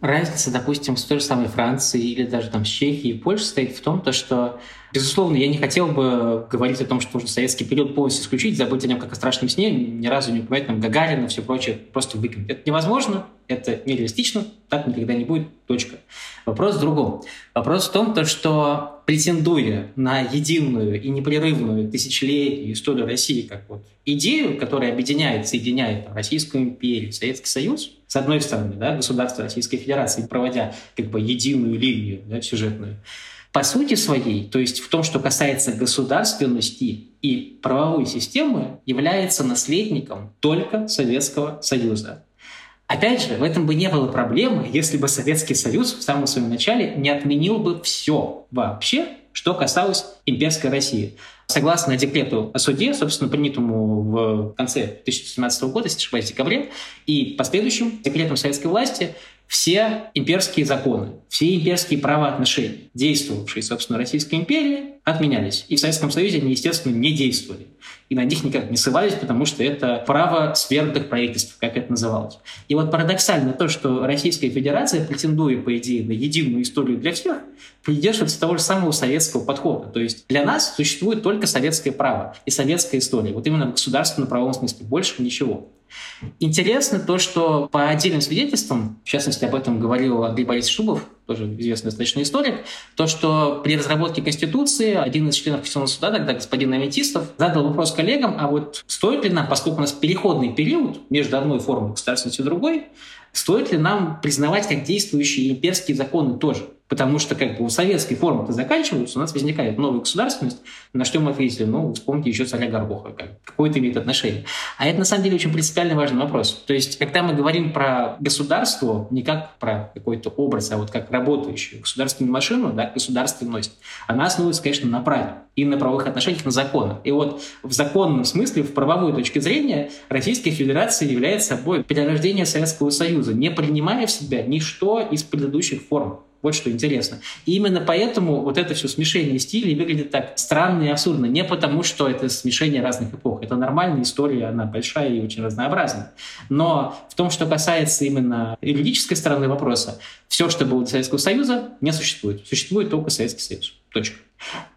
Разница, допустим, с той же самой Францией или даже там с Чехией и Польшей стоит в том, то, что Безусловно, я не хотел бы говорить о том, что нужно советский период полностью исключить, забыть о нем как о страшном сне, ни разу не упоминать там Гагарина, все прочее, просто выкинуть. Это невозможно, это нереалистично, так никогда не будет, точка. Вопрос в другом. Вопрос в том, то, что претендуя на единую и непрерывную тысячелетнюю историю России как вот идею, которая объединяет, соединяет там, Российскую империю, Советский Союз, с одной стороны, да, государство Российской Федерации, проводя как бы единую линию да, сюжетную, по сути своей, то есть в том, что касается государственности и правовой системы, является наследником только Советского Союза. Опять же, в этом бы не было проблемы, если бы Советский Союз в самом своем начале не отменил бы все вообще, что касалось имперской России. Согласно декрету о суде, собственно, принятому в конце 2017 года, если декабре, и последующим декретом советской власти, все имперские законы, все имперские правоотношения, действовавшие, собственно, Российской империи, отменялись. И в Советском Союзе они, естественно, не действовали. И на них никак не ссылались, потому что это право сверхных правительств, как это называлось. И вот парадоксально то, что Российская Федерация, претендуя, по идее, на единую историю для всех, придерживается того же самого советского подхода. То есть для нас существует только советское право и советская история. Вот именно в государственном правовом смысле. Больше ничего. Интересно то, что по отдельным свидетельствам, в частности, об этом говорил Андрей Борисович Шубов, тоже известный достаточно историк, то, что при разработке Конституции один из членов Конституционного суда, тогда господин Аметистов, задал вопрос коллегам, а вот стоит ли нам, поскольку у нас переходный период между одной формой государственности и другой, стоит ли нам признавать как действующие имперские законы тоже? Потому что как бы у советской формы-то заканчиваются, у нас возникает новая государственность, на что мы ответили, ну, вспомните еще царя Горбуха, как, какое это имеет отношение. А это на самом деле очень принципиальный важный вопрос. То есть, когда мы говорим про государство, не как про какой-то образ, а вот как работающую государственную машину, да, государственность, она основывается, конечно, на праве и на правовых отношениях, на законах. И вот в законном смысле, в правовой точке зрения, Российская Федерация является собой перерождение Советского Союза, не принимая в себя ничто из предыдущих форм. Вот что интересно. И именно поэтому вот это все смешение стилей выглядит так странно и абсурдно. Не потому, что это смешение разных эпох. Это нормальная история, она большая и очень разнообразная. Но в том, что касается именно юридической стороны вопроса, все, что было до Советского Союза, не существует. Существует только Советский Союз. Точка.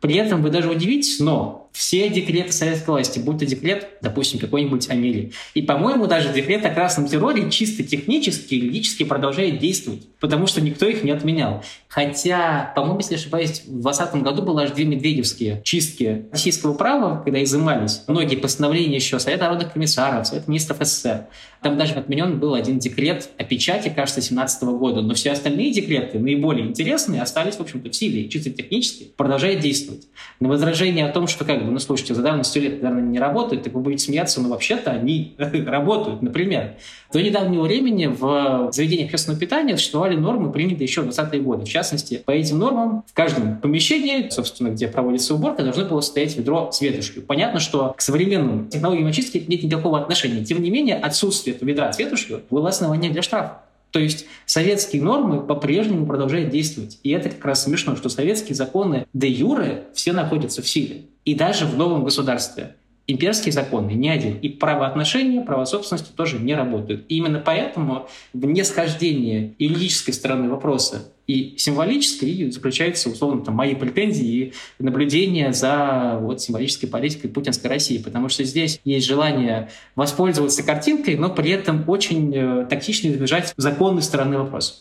При этом вы даже удивитесь, но все декреты советской власти, будь то декрет, допустим, какой-нибудь Амели, и, по-моему, даже декрет о красном терроре чисто технически, юридически продолжает действовать, потому что никто их не отменял. Хотя, по-моему, если ошибаюсь, в 2020 году было аж две медведевские чистки российского права, когда изымались многие постановления еще Совета народных комиссаров, Совета министров СССР. Там даже отменен был один декрет о печати, кажется, 2017 года, но все остальные декреты, наиболее интересные, остались, в общем-то, в силе, чисто технически, продолжают действовать. На возражение о том, что, как бы, ну, слушайте, за давностью лет, наверное, не работают, так вы будете смеяться, но вообще-то они [LAUGHS] работают, например. До недавнего времени в заведениях общественного питания существовали нормы, принятые еще в 20-е годы. В частности, по этим нормам в каждом помещении, собственно, где проводится уборка, должно было стоять ведро с ветошью. Понятно, что к современным технологиям очистки нет никакого отношения. Тем не менее, отсутствие этого ведра с ветошью было основанием для штрафа. То есть советские нормы по-прежнему продолжают действовать. И это как раз смешно, что советские законы де юре все находятся в силе. И даже в новом государстве имперские законы не один. И правоотношения, право собственности тоже не работают. И именно поэтому в несхождении юридической стороны вопроса и символической заключаются, условно, там, мои претензии и наблюдения за вот, символической политикой путинской России. Потому что здесь есть желание воспользоваться картинкой, но при этом очень э, тактично избежать законной стороны вопроса.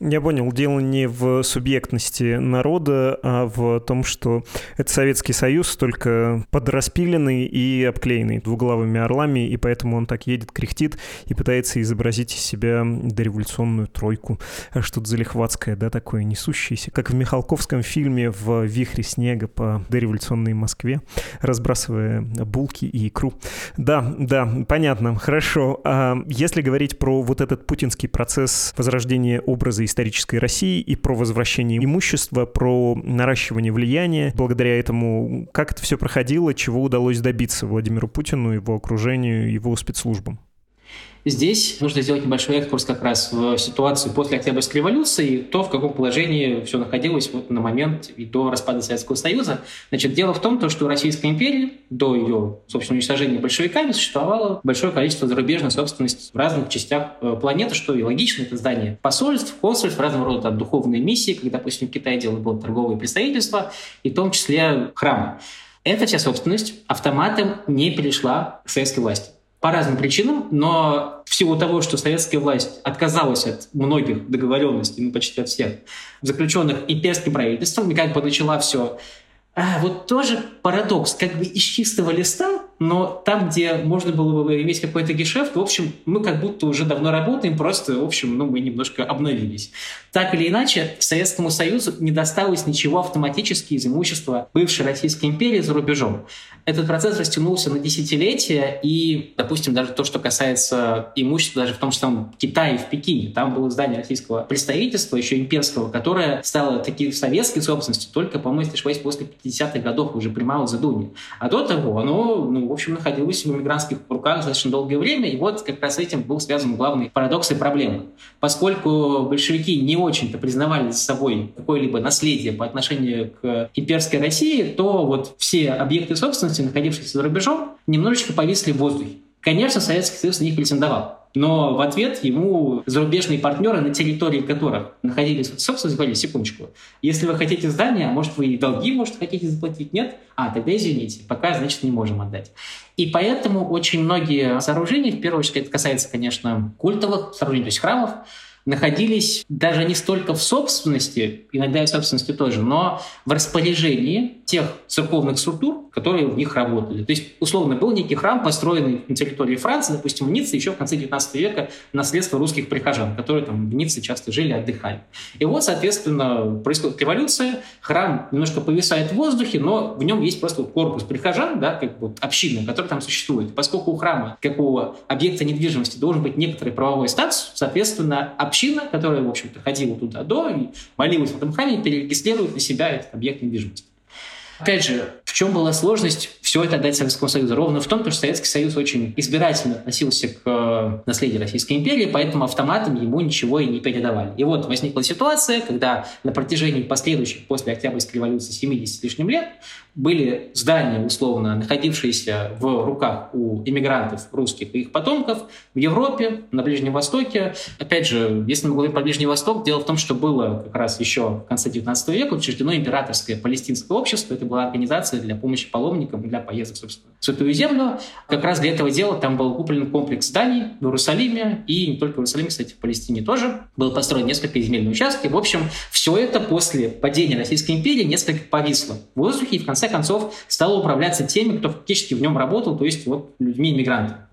Я понял, дело не в субъектности народа, а в том, что это Советский Союз, только подраспиленный и обклеенный двуглавыми орлами, и поэтому он так едет, кряхтит и пытается изобразить из себя дореволюционную тройку. Что-то залихватское, да, такое несущееся, как в Михалковском фильме в «Вихре снега» по дореволюционной Москве, разбрасывая булки и икру. Да, да, понятно, хорошо. А если говорить про вот этот путинский процесс возрождения образа исторической России и про возвращение имущества, про наращивание влияния. Благодаря этому, как это все проходило, чего удалось добиться Владимиру Путину, его окружению, его спецслужбам? Здесь нужно сделать небольшой экскурс как раз в ситуацию после Октябрьской революции, то, в каком положении все находилось вот на момент и до распада Советского Союза. Значит, дело в том, что у Российской империи до ее, собственно, уничтожения большевиками существовало большое количество зарубежной собственности в разных частях э, планеты, что и логично, это здание посольств, консульств, разного рода там, духовные миссии, как, допустим, в Китае дело было торговые представительства, и в том числе храмы. Эта вся собственность автоматом не перешла к советской власти по разным причинам, но в силу того, что советская власть отказалась от многих договоренностей, ну почти от всех, заключенных имперским правительством, и как бы начала все... А, вот тоже парадокс, как бы из чистого листа но там, где можно было бы иметь какой-то гешефт, в общем, мы как будто уже давно работаем, просто, в общем, ну, мы немножко обновились. Так или иначе, Советскому Союзу не досталось ничего автоматически из имущества бывшей Российской империи за рубежом. Этот процесс растянулся на десятилетия, и, допустим, даже то, что касается имущества, даже в том же самом Китае, в Пекине, там было здание российского представительства, еще имперского, которое стало таким советской собственностью только, по-моему, если после 50-х годов уже при Мао Цзэдуне. А до того оно, ну, в общем, находилось в иммигрантских руках достаточно долгое время, и вот как раз с этим был связан главный парадокс и проблема. Поскольку большевики не очень-то признавали за собой какое-либо наследие по отношению к имперской России, то вот все объекты собственности находившиеся за рубежом, немножечко повисли в воздухе. Конечно, Советский Союз на них претендовал. Но в ответ ему зарубежные партнеры, на территории которых находились собственно, говорили, секундочку, если вы хотите здание, может вы и долги, может, хотите заплатить, нет? А, тогда извините, пока, значит, не можем отдать. И поэтому очень многие сооружения, в первую очередь, это касается, конечно, культовых сооружений, то есть храмов, находились даже не столько в собственности, иногда и в собственности тоже, но в распоряжении тех церковных структур, которые в них работали. То есть, условно, был некий храм, построенный на территории Франции, допустим, в Ницце еще в конце 19 века, наследство русских прихожан, которые там в Ницце часто жили, отдыхали. И вот, соответственно, происходит революция, храм немножко повисает в воздухе, но в нем есть просто корпус прихожан, да, как вот община, которая там существует. Поскольку у храма, как у объекта недвижимости, должен быть некоторый правовой статус, соответственно, община, которая, в общем-то, ходила туда до и молилась в этом храме, перерегистрирует на себя этот объект недвижимости. Опять же, в чем была сложность все это отдать Советскому Союзу? Ровно в том, что Советский Союз очень избирательно относился к э, наследию Российской империи, поэтому автоматом ему ничего и не передавали. И вот возникла ситуация, когда на протяжении последующих после Октябрьской революции 70 с лишним лет были здания, условно, находившиеся в руках у иммигрантов русских и их потомков в Европе, на Ближнем Востоке. Опять же, если мы говорим про Ближний Восток, дело в том, что было как раз еще в конце 19 века учреждено императорское палестинское общество. Это была организация для помощи паломникам, для поездок, собственно, в Святую Землю. Как раз для этого дела там был куплен комплекс зданий в Иерусалиме, и не только в Иерусалиме, кстати, в Палестине тоже. Было построено несколько земельных участков. В общем, все это после падения Российской империи несколько повисло в воздухе, и в конце концов стало управляться теми, кто фактически в нем работал, то есть вот людьми-иммигрантами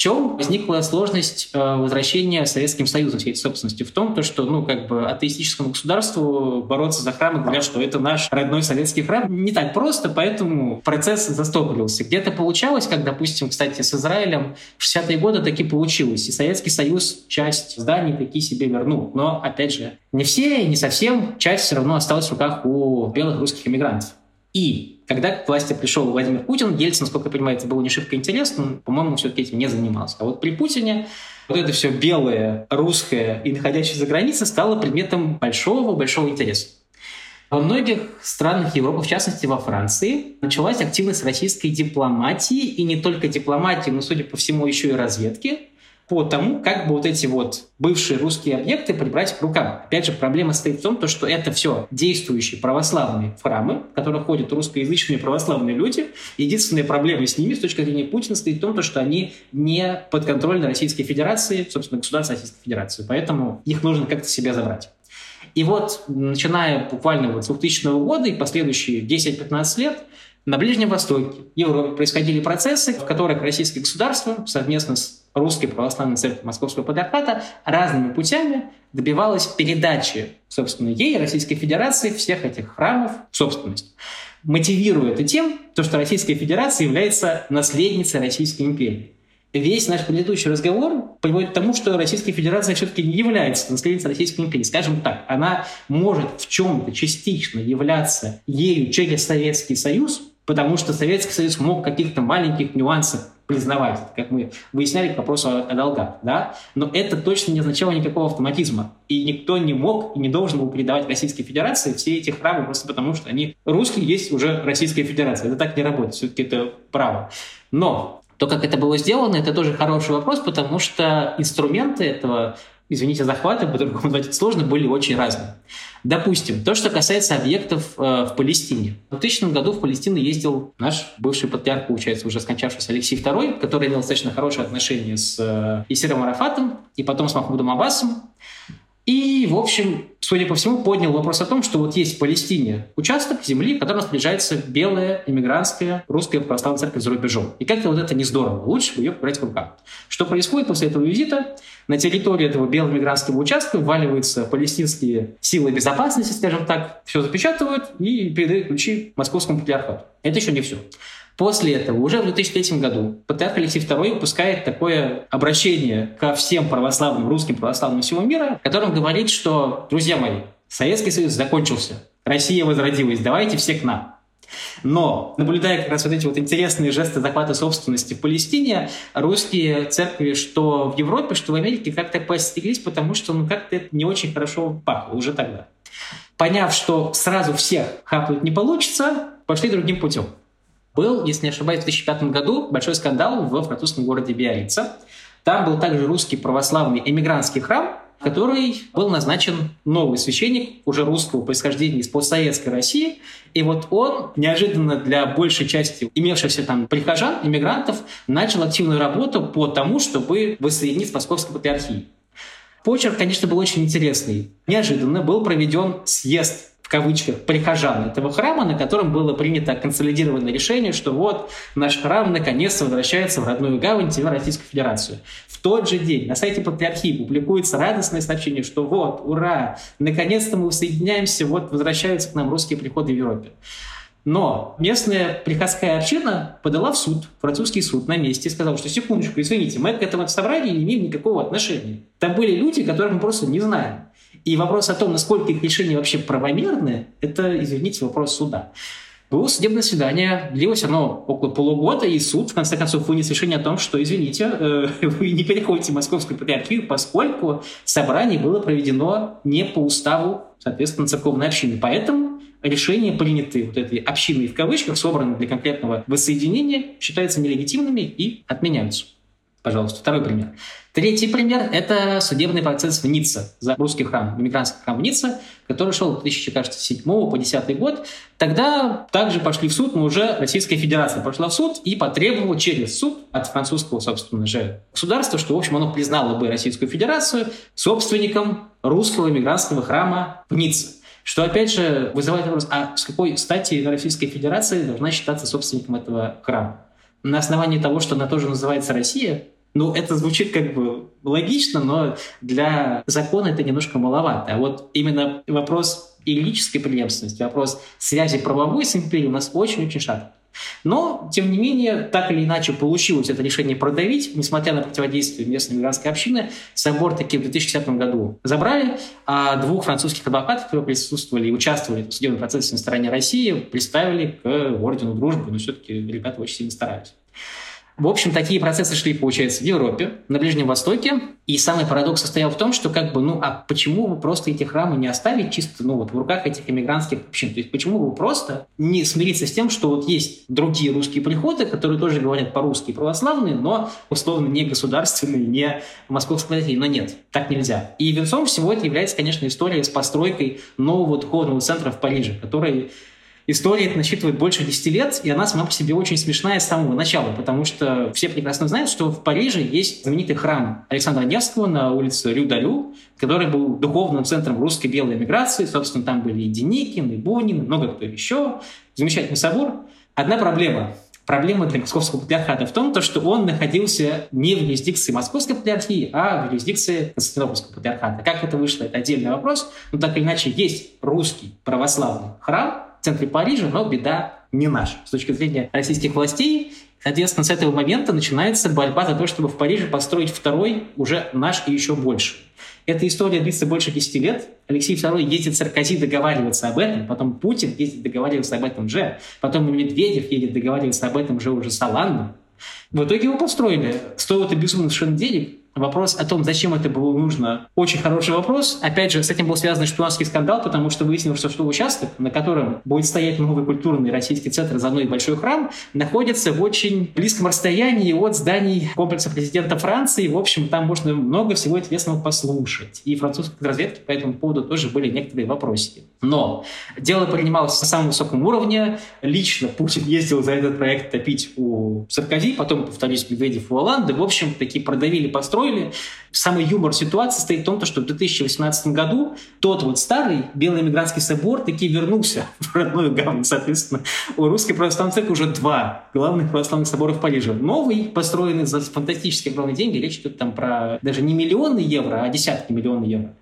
чем возникла сложность э, возвращения Советским Союзом всей этой собственности? В том, то, что ну, как бы атеистическому государству бороться за храм и говорят, что это наш родной советский храм, не так просто, поэтому процесс застопорился. Где-то получалось, как, допустим, кстати, с Израилем в 60-е годы таки получилось. И Советский Союз часть зданий таки себе вернул. Но, опять же, не все не совсем, часть все равно осталась в руках у белых русских иммигрантов. И когда к власти пришел Владимир Путин, Ельцин, насколько я понимаю, это было не шибко интересно, по-моему, все-таки этим не занимался. А вот при Путине вот это все белое, русское и находящееся за границей стало предметом большого-большого интереса. Во многих странах Европы, в частности во Франции, началась активность российской дипломатии, и не только дипломатии, но, судя по всему, еще и разведки, по тому, как бы вот эти вот бывшие русские объекты прибрать к рукам. Опять же, проблема стоит в том, что это все действующие православные храмы, в которых ходят русскоязычные православные люди. Единственная проблема с ними с точки зрения Путина стоит в том, что они не подконтрольны Российской Федерации, собственно, государства Российской Федерации. Поэтому их нужно как-то себя забрать. И вот, начиная буквально вот с 2000 года и последующие 10-15 лет, на Ближнем Востоке, Европе происходили процессы, в которых российское государство совместно с Русской Православной Церкви Московского Патриархата разными путями добивалась передачи, собственно, ей, Российской Федерации, всех этих храмов в собственность. Мотивируя это тем, то, что Российская Федерация является наследницей Российской империи. Весь наш предыдущий разговор приводит к тому, что Российская Федерация все-таки не является наследницей Российской империи. Скажем так, она может в чем-то частично являться ею через Советский Союз, потому что Советский Союз мог каких-то маленьких нюансах признавать, как мы выясняли к вопросу о, о долгах, да, но это точно не означало никакого автоматизма. И никто не мог и не должен был передавать Российской Федерации все эти храмы просто потому, что они русские, есть уже Российская Федерация. Это так не работает, все-таки это право. Но то, как это было сделано, это тоже хороший вопрос, потому что инструменты этого извините, захваты, по-другому назвать это сложно, были очень разные. Допустим, то, что касается объектов э, в Палестине. В 2000 году в Палестину ездил наш бывший патриарх, получается, уже скончавшийся Алексей II, который имел достаточно хорошие отношения с э, Исиром Арафатом и потом с Махмудом Аббасом. И, в общем, судя по всему, поднял вопрос о том, что вот есть в Палестине участок земли, в котором распоряжается белая эмигрантская русская православная церковь за рубежом. И как-то вот это не здорово. Лучше ее брать в руках. Что происходит после этого визита? На территории этого белого эмигрантского участка вваливаются палестинские силы безопасности, скажем так, все запечатывают и передают ключи московскому патриархату. Это еще не все. После этого, уже в 2003 году, патриарх Алексей II выпускает такое обращение ко всем православным, русским православным всего мира, в котором говорит, что, друзья мои, Советский Союз закончился, Россия возродилась, давайте все к нам. Но, наблюдая как раз вот эти вот интересные жесты захвата собственности в Палестине, русские церкви, что в Европе, что в Америке, как-то постереглись, потому что ну, как-то это не очень хорошо пахло уже тогда. Поняв, что сразу всех хапнуть не получится, пошли другим путем. Был, если не ошибаюсь, в 2005 году большой скандал в французском городе Биарица. Там был также русский православный эмигрантский храм, в который был назначен новый священник, уже русского происхождения из постсоветской России. И вот он, неожиданно для большей части имевшихся там прихожан, иммигрантов, начал активную работу по тому, чтобы воссоединить Московской патриархии. Почерк, конечно, был очень интересный. Неожиданно был проведен съезд кавычках, прихожан этого храма, на котором было принято консолидированное решение, что вот наш храм наконец-то возвращается в родную гавань, в Российскую Федерацию. В тот же день на сайте Патриархии публикуется радостное сообщение, что вот, ура, наконец-то мы соединяемся, вот возвращаются к нам русские приходы в Европе. Но местная приходская община подала в суд, французский суд на месте, и сказала, что секундочку, извините, мы к этому собранию не имеем никакого отношения. Там были люди, которых мы просто не знаем. И вопрос о том, насколько их решения вообще правомерны, это, извините, вопрос суда. Было судебное свидание, длилось оно около полугода, и суд, в конце концов, вынес решение о том, что, извините, э, [LAUGHS] вы не переходите в Московскую патриархию, поскольку собрание было проведено не по уставу, соответственно, церковной общины. Поэтому решения, принятые вот этой общиной в кавычках, собранные для конкретного воссоединения, считаются нелегитимными и отменяются. Пожалуйста, второй пример. Третий пример – это судебный процесс в Ницце за русский храм, иммигрантский храм в Ницце, который шел с 2007 по 2010 год. Тогда также пошли в суд, но уже Российская Федерация пошла в суд и потребовала через суд от французского, собственно же, государства, что, в общем, оно признало бы Российскую Федерацию собственником русского иммигрантского храма в Ницце. Что, опять же, вызывает вопрос, а с какой стати Российская Федерация должна считаться собственником этого храма? На основании того, что она тоже называется Россия, ну, это звучит как бы логично, но для закона это немножко маловато. А вот именно вопрос юридической преемственности, вопрос связи правовой с империей у нас очень-очень шаткий. Но, тем не менее, так или иначе получилось это решение продавить, несмотря на противодействие местной мигрантской общины. Собор таки в 2010 году забрали, а двух французских адвокатов, которые присутствовали и участвовали в судебном процессе на стороне России, представили к Ордену Дружбы, но все-таки ребята очень сильно старались. В общем, такие процессы шли, получается, в Европе, на Ближнем Востоке. И самый парадокс состоял в том, что как бы, ну, а почему бы просто эти храмы не оставить чисто, ну, вот в руках этих эмигрантских общин? То есть почему бы просто не смириться с тем, что вот есть другие русские приходы, которые тоже говорят по-русски православные, но условно не государственные, не московские но нет, так нельзя. И венцом всего это является, конечно, история с постройкой нового духовного центра в Париже, который История это насчитывает больше 10 лет, и она сама по себе очень смешная с самого начала, потому что все прекрасно знают, что в Париже есть знаменитый храм Александра Невского на улице Рю-Далю, который был духовным центром русской белой эмиграции. Собственно, там были и Деникин, и Бунин, и много кто еще. Замечательный собор. Одна проблема проблема для московского патриархата в том, что он находился не в юрисдикции московской патриархии, а в юрисдикции константинопольского патриархата. Как это вышло, это отдельный вопрос. Но так или иначе, есть русский православный храм, в центре Парижа, но беда не наша. С точки зрения российских властей, соответственно, с этого момента начинается борьба за то, чтобы в Париже построить второй, уже наш и еще больше. Эта история длится больше 10 лет. Алексей II ездит Саркози договариваться об этом, потом Путин ездит договариваться об этом же, потом Медведев едет договариваться об этом же уже с Оландом. В итоге его построили. Стоило это безумно совершенно денег, Вопрос о том, зачем это было нужно, очень хороший вопрос. Опять же, с этим был связан шпионский скандал, потому что выяснилось, что, участок, на котором будет стоять новый культурный российский центр за мной большой храм, находится в очень близком расстоянии от зданий комплекса президента Франции. В общем, там можно много всего интересного послушать. И французской разведки по этому поводу тоже были некоторые вопросики. Но дело принималось на самом высоком уровне. Лично Путин ездил за этот проект топить у Саркози, потом, повторюсь, Медведев у Оланды. В общем, такие продавили постройку построили. Самый юмор ситуации стоит в том, что в 2018 году тот вот старый Белый Эмигрантский собор таки вернулся [LAUGHS] в родную гавань. Соответственно, у Русской Православной Церкви уже два главных православных собора в Париже. Новый, построенный за фантастические огромные деньги, речь идет там про даже не миллионы евро, а десятки миллионов евро.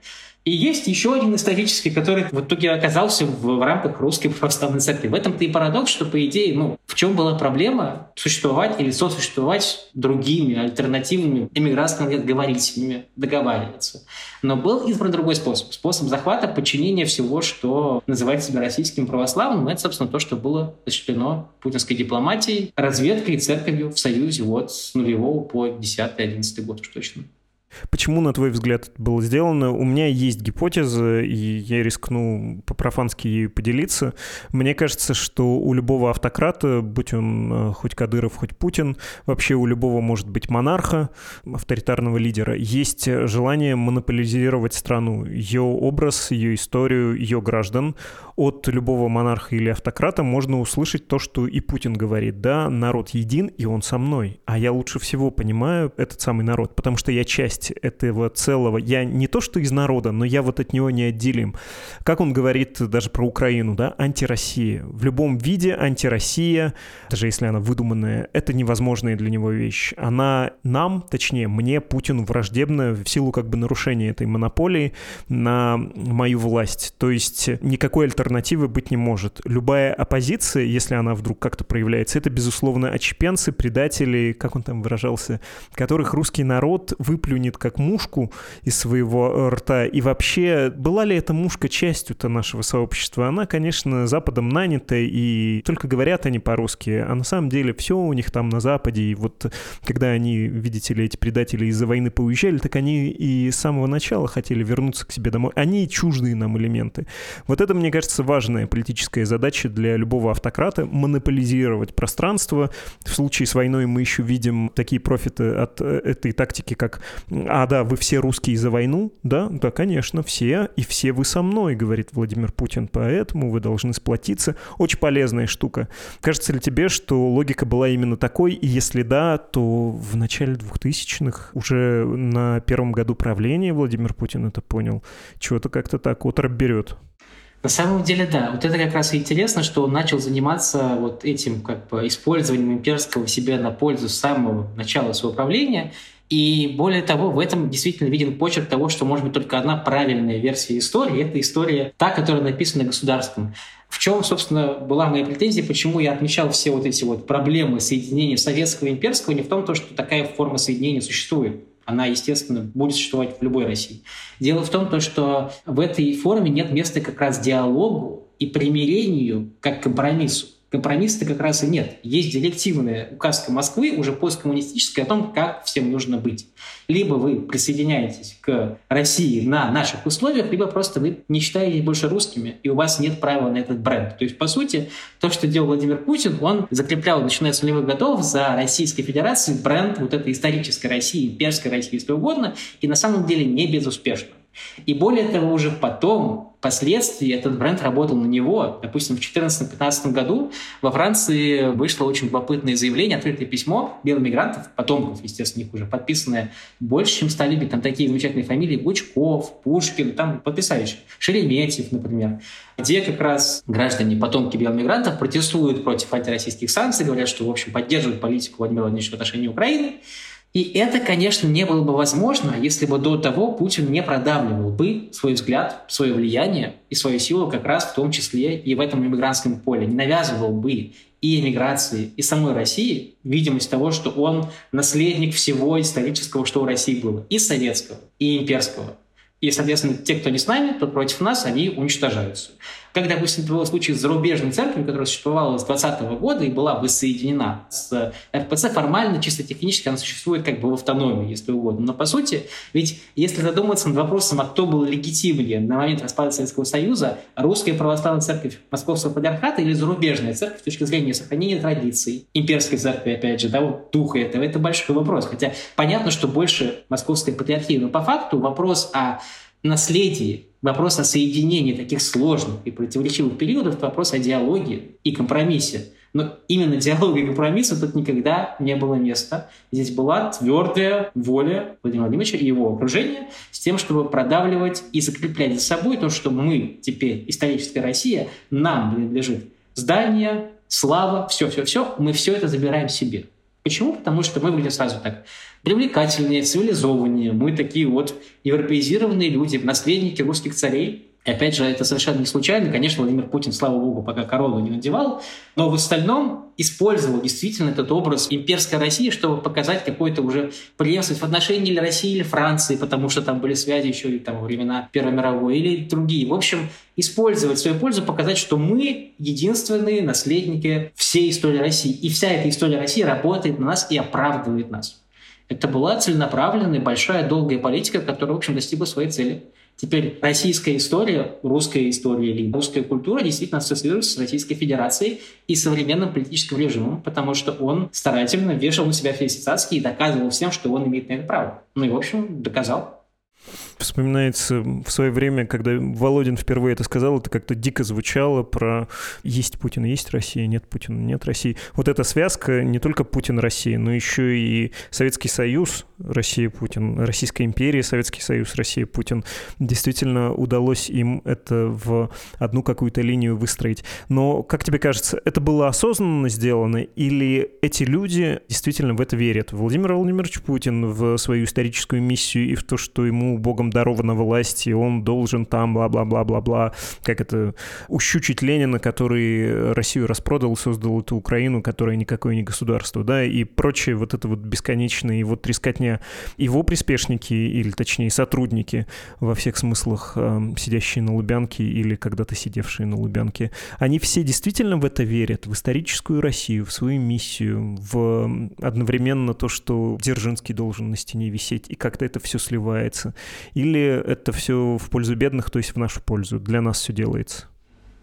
И есть еще один исторический, который в итоге оказался в, в рамках русской православной церкви. В этом-то и парадокс, что, по идее, ну, в чем была проблема существовать или сосуществовать другими альтернативными эмигрантскими говорителями, договариваться. Но был избран другой способ. Способ захвата, подчинения всего, что называет себя российским православным. Это, собственно, то, что было осуществлено путинской дипломатией, разведкой и церковью в Союзе вот с нулевого по 10-11 год уж точно. Почему, на твой взгляд, это было сделано? У меня есть гипотеза, и я рискну по-профански ею поделиться. Мне кажется, что у любого автократа, будь он э, хоть Кадыров, хоть Путин, вообще у любого может быть монарха, авторитарного лидера, есть желание монополизировать страну, ее образ, ее историю, ее граждан. От любого монарха или автократа можно услышать то, что и Путин говорит. Да, народ един, и он со мной. А я лучше всего понимаю этот самый народ, потому что я часть часть этого целого. Я не то, что из народа, но я вот от него не отделим. Как он говорит даже про Украину, да, антироссия. В любом виде антироссия, даже если она выдуманная, это невозможная для него вещь. Она нам, точнее, мне, Путину, враждебна в силу как бы нарушения этой монополии на мою власть. То есть никакой альтернативы быть не может. Любая оппозиция, если она вдруг как-то проявляется, это, безусловно, очепенцы, предатели, как он там выражался, которых русский народ выплюнет вынет как мушку из своего э, рта. И вообще, была ли эта мушка частью-то нашего сообщества? Она, конечно, Западом нанята, и только говорят они по-русски, а на самом деле все у них там на Западе. И вот когда они, видите ли, эти предатели из-за войны поуезжали, так они и с самого начала хотели вернуться к себе домой. Они чуждые нам элементы. Вот это, мне кажется, важная политическая задача для любого автократа — монополизировать пространство. В случае с войной мы еще видим такие профиты от э, этой тактики, как а, да, вы все русские за войну? Да, да, конечно, все. И все вы со мной, говорит Владимир Путин. Поэтому вы должны сплотиться. Очень полезная штука. Кажется ли тебе, что логика была именно такой? И если да, то в начале 2000-х, уже на первом году правления Владимир Путин это понял. Чего-то как-то так отраб берет. На самом деле, да. Вот это как раз и интересно, что он начал заниматься вот этим как бы использованием имперского себя на пользу с самого начала своего правления – и более того, в этом действительно виден почерк того, что может быть только одна правильная версия истории. Это история та, которая написана государством. В чем, собственно, была моя претензия, почему я отмечал все вот эти вот проблемы соединения советского и имперского, не в том, что такая форма соединения существует. Она, естественно, будет существовать в любой России. Дело в том, что в этой форме нет места как раз диалогу и примирению как компромиссу компромисса как раз и нет. Есть директивная указка Москвы, уже посткоммунистическая, о том, как всем нужно быть. Либо вы присоединяетесь к России на наших условиях, либо просто вы не считаетесь больше русскими, и у вас нет права на этот бренд. То есть, по сути, то, что делал Владимир Путин, он закреплял, начиная с нулевых годов, за Российской Федерацией бренд вот этой исторической России, имперской России, если угодно, и на самом деле не безуспешно. И более того, уже потом, впоследствии, этот бренд работал на него. Допустим, в 2014-2015 году во Франции вышло очень любопытное заявление, открытое письмо белых мигрантов, потомков, естественно, них уже подписанное больше, чем стали Там такие замечательные фамилии Гучков, Пушкин, там потрясающие. Шереметьев, например, где как раз граждане, потомки белых мигрантов протестуют против антироссийских санкций, говорят, что, в общем, поддерживают политику Владимира Владимировича в отношении Украины. И это, конечно, не было бы возможно, если бы до того Путин не продавливал бы свой взгляд, свое влияние и свою силу как раз в том числе и в этом иммигрантском поле. Не навязывал бы и эмиграции, и самой России видимость того, что он наследник всего исторического, что у России было, и советского, и имперского. И, соответственно, те, кто не с нами, тот против нас, они уничтожаются. Как, допустим, это было в случае с зарубежной церковью, которая существовала с 20 года и была воссоединена с РПЦ, формально, чисто технически она существует как бы в автономии, если угодно. Но по сути, ведь если задуматься над вопросом, а кто был легитимнее на момент распада Советского Союза, русская православная церковь Московского патриархата или зарубежная церковь с точки зрения сохранения традиций, имперской церкви, опять же, да, вот духа этого, это большой вопрос. Хотя понятно, что больше московской патриархии, но по факту вопрос о наследии, вопрос о соединении таких сложных и противоречивых периодов, вопрос о диалоге и компромиссе. Но именно диалога и компромисса тут никогда не было места. Здесь была твердая воля Владимира Владимировича и его окружения с тем, чтобы продавливать и закреплять за собой то, что мы теперь, историческая Россия, нам принадлежит. Здание, слава, все-все-все, мы все это забираем себе. Почему? Потому что мы выглядим сразу так привлекательнее, цивилизованнее. Мы такие вот европеизированные люди, наследники русских царей. И опять же, это совершенно не случайно. Конечно, Владимир Путин, слава богу, пока корону не надевал, но в остальном использовал действительно этот образ имперской России, чтобы показать какой-то уже преемственность в отношении или России, или Франции, потому что там были связи еще и там времена Первой мировой, или другие. В общем, использовать свою пользу, показать, что мы единственные наследники всей истории России. И вся эта история России работает на нас и оправдывает нас. Это была целенаправленная, большая, долгая политика, которая, в общем, достигла своей цели. Теперь российская история, русская история или русская культура действительно ассоциируется с Российской Федерацией и современным политическим режимом, потому что он старательно вешал на себя все и доказывал всем, что он имеет на это право. Ну и, в общем, доказал. Вспоминается в свое время, когда Володин впервые это сказал, это как-то дико звучало про «есть Путин, есть Россия, нет Путина, нет России». Вот эта связка не только Путин-Россия, но еще и Советский Союз, Россия-Путин, Российская империя, Советский Союз, Россия-Путин. Действительно удалось им это в одну какую-то линию выстроить. Но, как тебе кажется, это было осознанно сделано или эти люди действительно в это верят? Владимир Владимирович Путин в свою историческую миссию и в то, что ему богом дарована власть, и он должен там бла-бла-бла-бла-бла, как это, ущучить Ленина, который Россию распродал, создал эту Украину, которая никакое не государство, да, и прочее вот это вот бесконечное, и вот трескотня. Его приспешники, или точнее сотрудники во всех смыслах, э, сидящие на Лубянке или когда-то сидевшие на Лубянке, они все действительно в это верят, в историческую Россию, в свою миссию, в одновременно то, что Дзержинский должен на стене висеть, и как-то это все сливается. Или это все в пользу бедных, то есть в нашу пользу? Для нас все делается.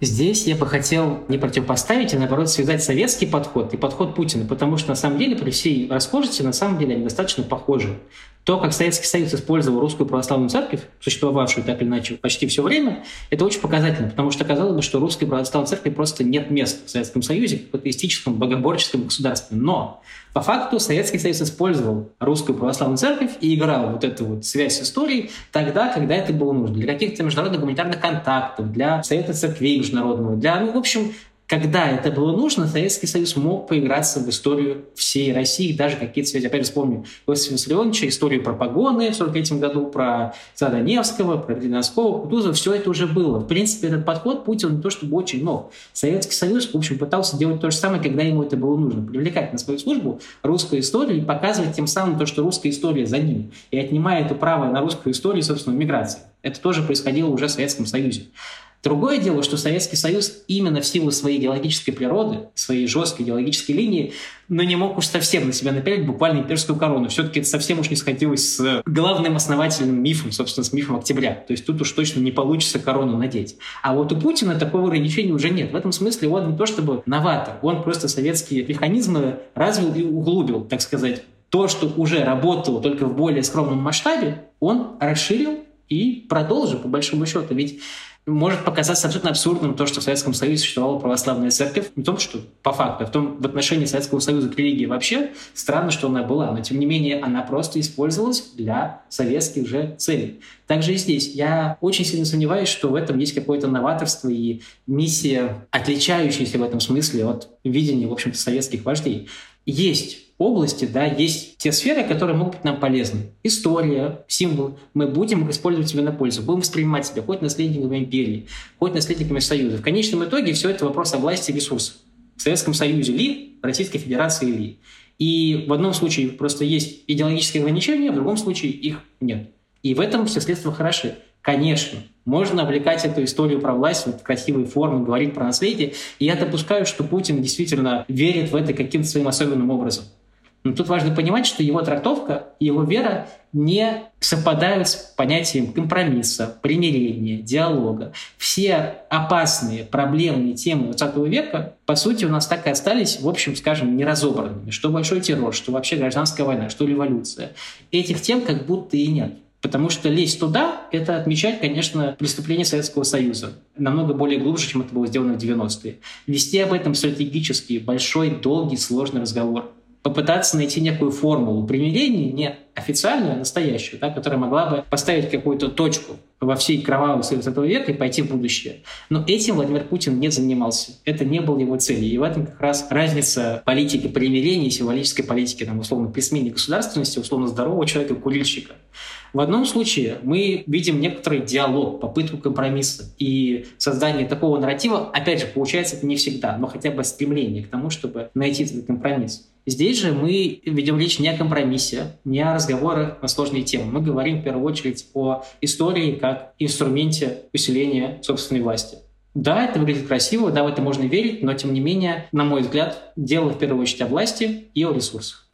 Здесь я бы хотел не противопоставить, а наоборот связать советский подход и подход Путина, потому что на самом деле при всей расхожести на самом деле они достаточно похожи. То, как Советский Союз использовал русскую православную церковь, существовавшую так или иначе почти все время, это очень показательно, потому что казалось бы, что русской православной церкви просто нет места в Советском Союзе, в атеистическом, богоборческом государстве. Но по факту Советский Союз использовал русскую православную церковь и играл вот эту вот связь с историей тогда, когда это было нужно. Для каких-то международных гуманитарных контактов, для Совета церквей международного, для, ну, в общем, когда это было нужно, Советский Союз мог поиграться в историю всей России, даже какие-то связи. Опять вспомню Иосифа Виссарионовича, историю про погоны в 43 году, про Цара Невского, про Длинноского, Кутузова. Все это уже было. В принципе, этот подход Путин не то чтобы очень нов. Советский Союз, в общем, пытался делать то же самое, когда ему это было нужно. Привлекать на свою службу русскую историю и показывать тем самым то, что русская история за ним. И отнимая это право на русскую историю, собственно, миграции. Это тоже происходило уже в Советском Союзе. Другое дело, что Советский Союз именно в силу своей идеологической природы, своей жесткой идеологической линии, но не мог уж совсем на себя напялить буквально имперскую корону. Все-таки это совсем уж не сходилось с главным основательным мифом, собственно, с мифом октября. То есть тут уж точно не получится корону надеть. А вот у Путина такого ограничения уже нет. В этом смысле он не то чтобы новатор, он просто советские механизмы развил и углубил, так сказать. То, что уже работало только в более скромном масштабе, он расширил и продолжил, по большому счету. Ведь может показаться абсолютно абсурдным то, что в Советском Союзе существовала православная церковь. Не в том, что по факту, а в том, в отношении Советского Союза к религии вообще странно, что она была. Но, тем не менее, она просто использовалась для советских же целей. Также и здесь. Я очень сильно сомневаюсь, что в этом есть какое-то новаторство и миссия, отличающаяся в этом смысле от видения, в общем-то, советских вождей. Есть области, да, есть те сферы, которые могут быть нам полезны. История, символ. Мы будем использовать себя на пользу. Будем воспринимать себя хоть наследниками империи, хоть наследниками Союза. В конечном итоге все это вопрос о власти и. В Советском Союзе ли, в Российской Федерации ли. И в одном случае просто есть идеологические ограничения, в другом случае их нет. И в этом все следствия хороши. Конечно, можно облекать эту историю про власть в красивые формы, говорить про наследие. И я допускаю, что Путин действительно верит в это каким-то своим особенным образом. Но тут важно понимать, что его трактовка и его вера не совпадают с понятием компромисса, примирения, диалога. Все опасные, проблемные темы 20 века, по сути, у нас так и остались, в общем, скажем, неразобранными. Что большой террор, что вообще гражданская война, что революция. Этих тем как будто и нет. Потому что лезть туда — это отмечать, конечно, преступление Советского Союза. Намного более глубже, чем это было сделано в 90-е. Вести об этом стратегически большой, долгий, сложный разговор. Попытаться найти некую формулу примирения, не официальную, а настоящую, да, которая могла бы поставить какую-то точку во всей кровавой истории этого века и пойти в будущее. Но этим Владимир Путин не занимался. Это не было его целью. И в этом как раз разница политики примирения и символической политики, там, условно, при смене государственности, условно, здорового человека, курильщика. В одном случае мы видим некоторый диалог, попытку компромисса и создание такого нарратива. Опять же, получается это не всегда, но хотя бы стремление к тому, чтобы найти этот компромисс. Здесь же мы ведем речь не о компромиссе, не о разговорах на сложные темы. Мы говорим в первую очередь о истории как инструменте усиления собственной власти. Да, это выглядит красиво, да, в это можно верить, но тем не менее, на мой взгляд, дело в первую очередь о власти и о ресурсах.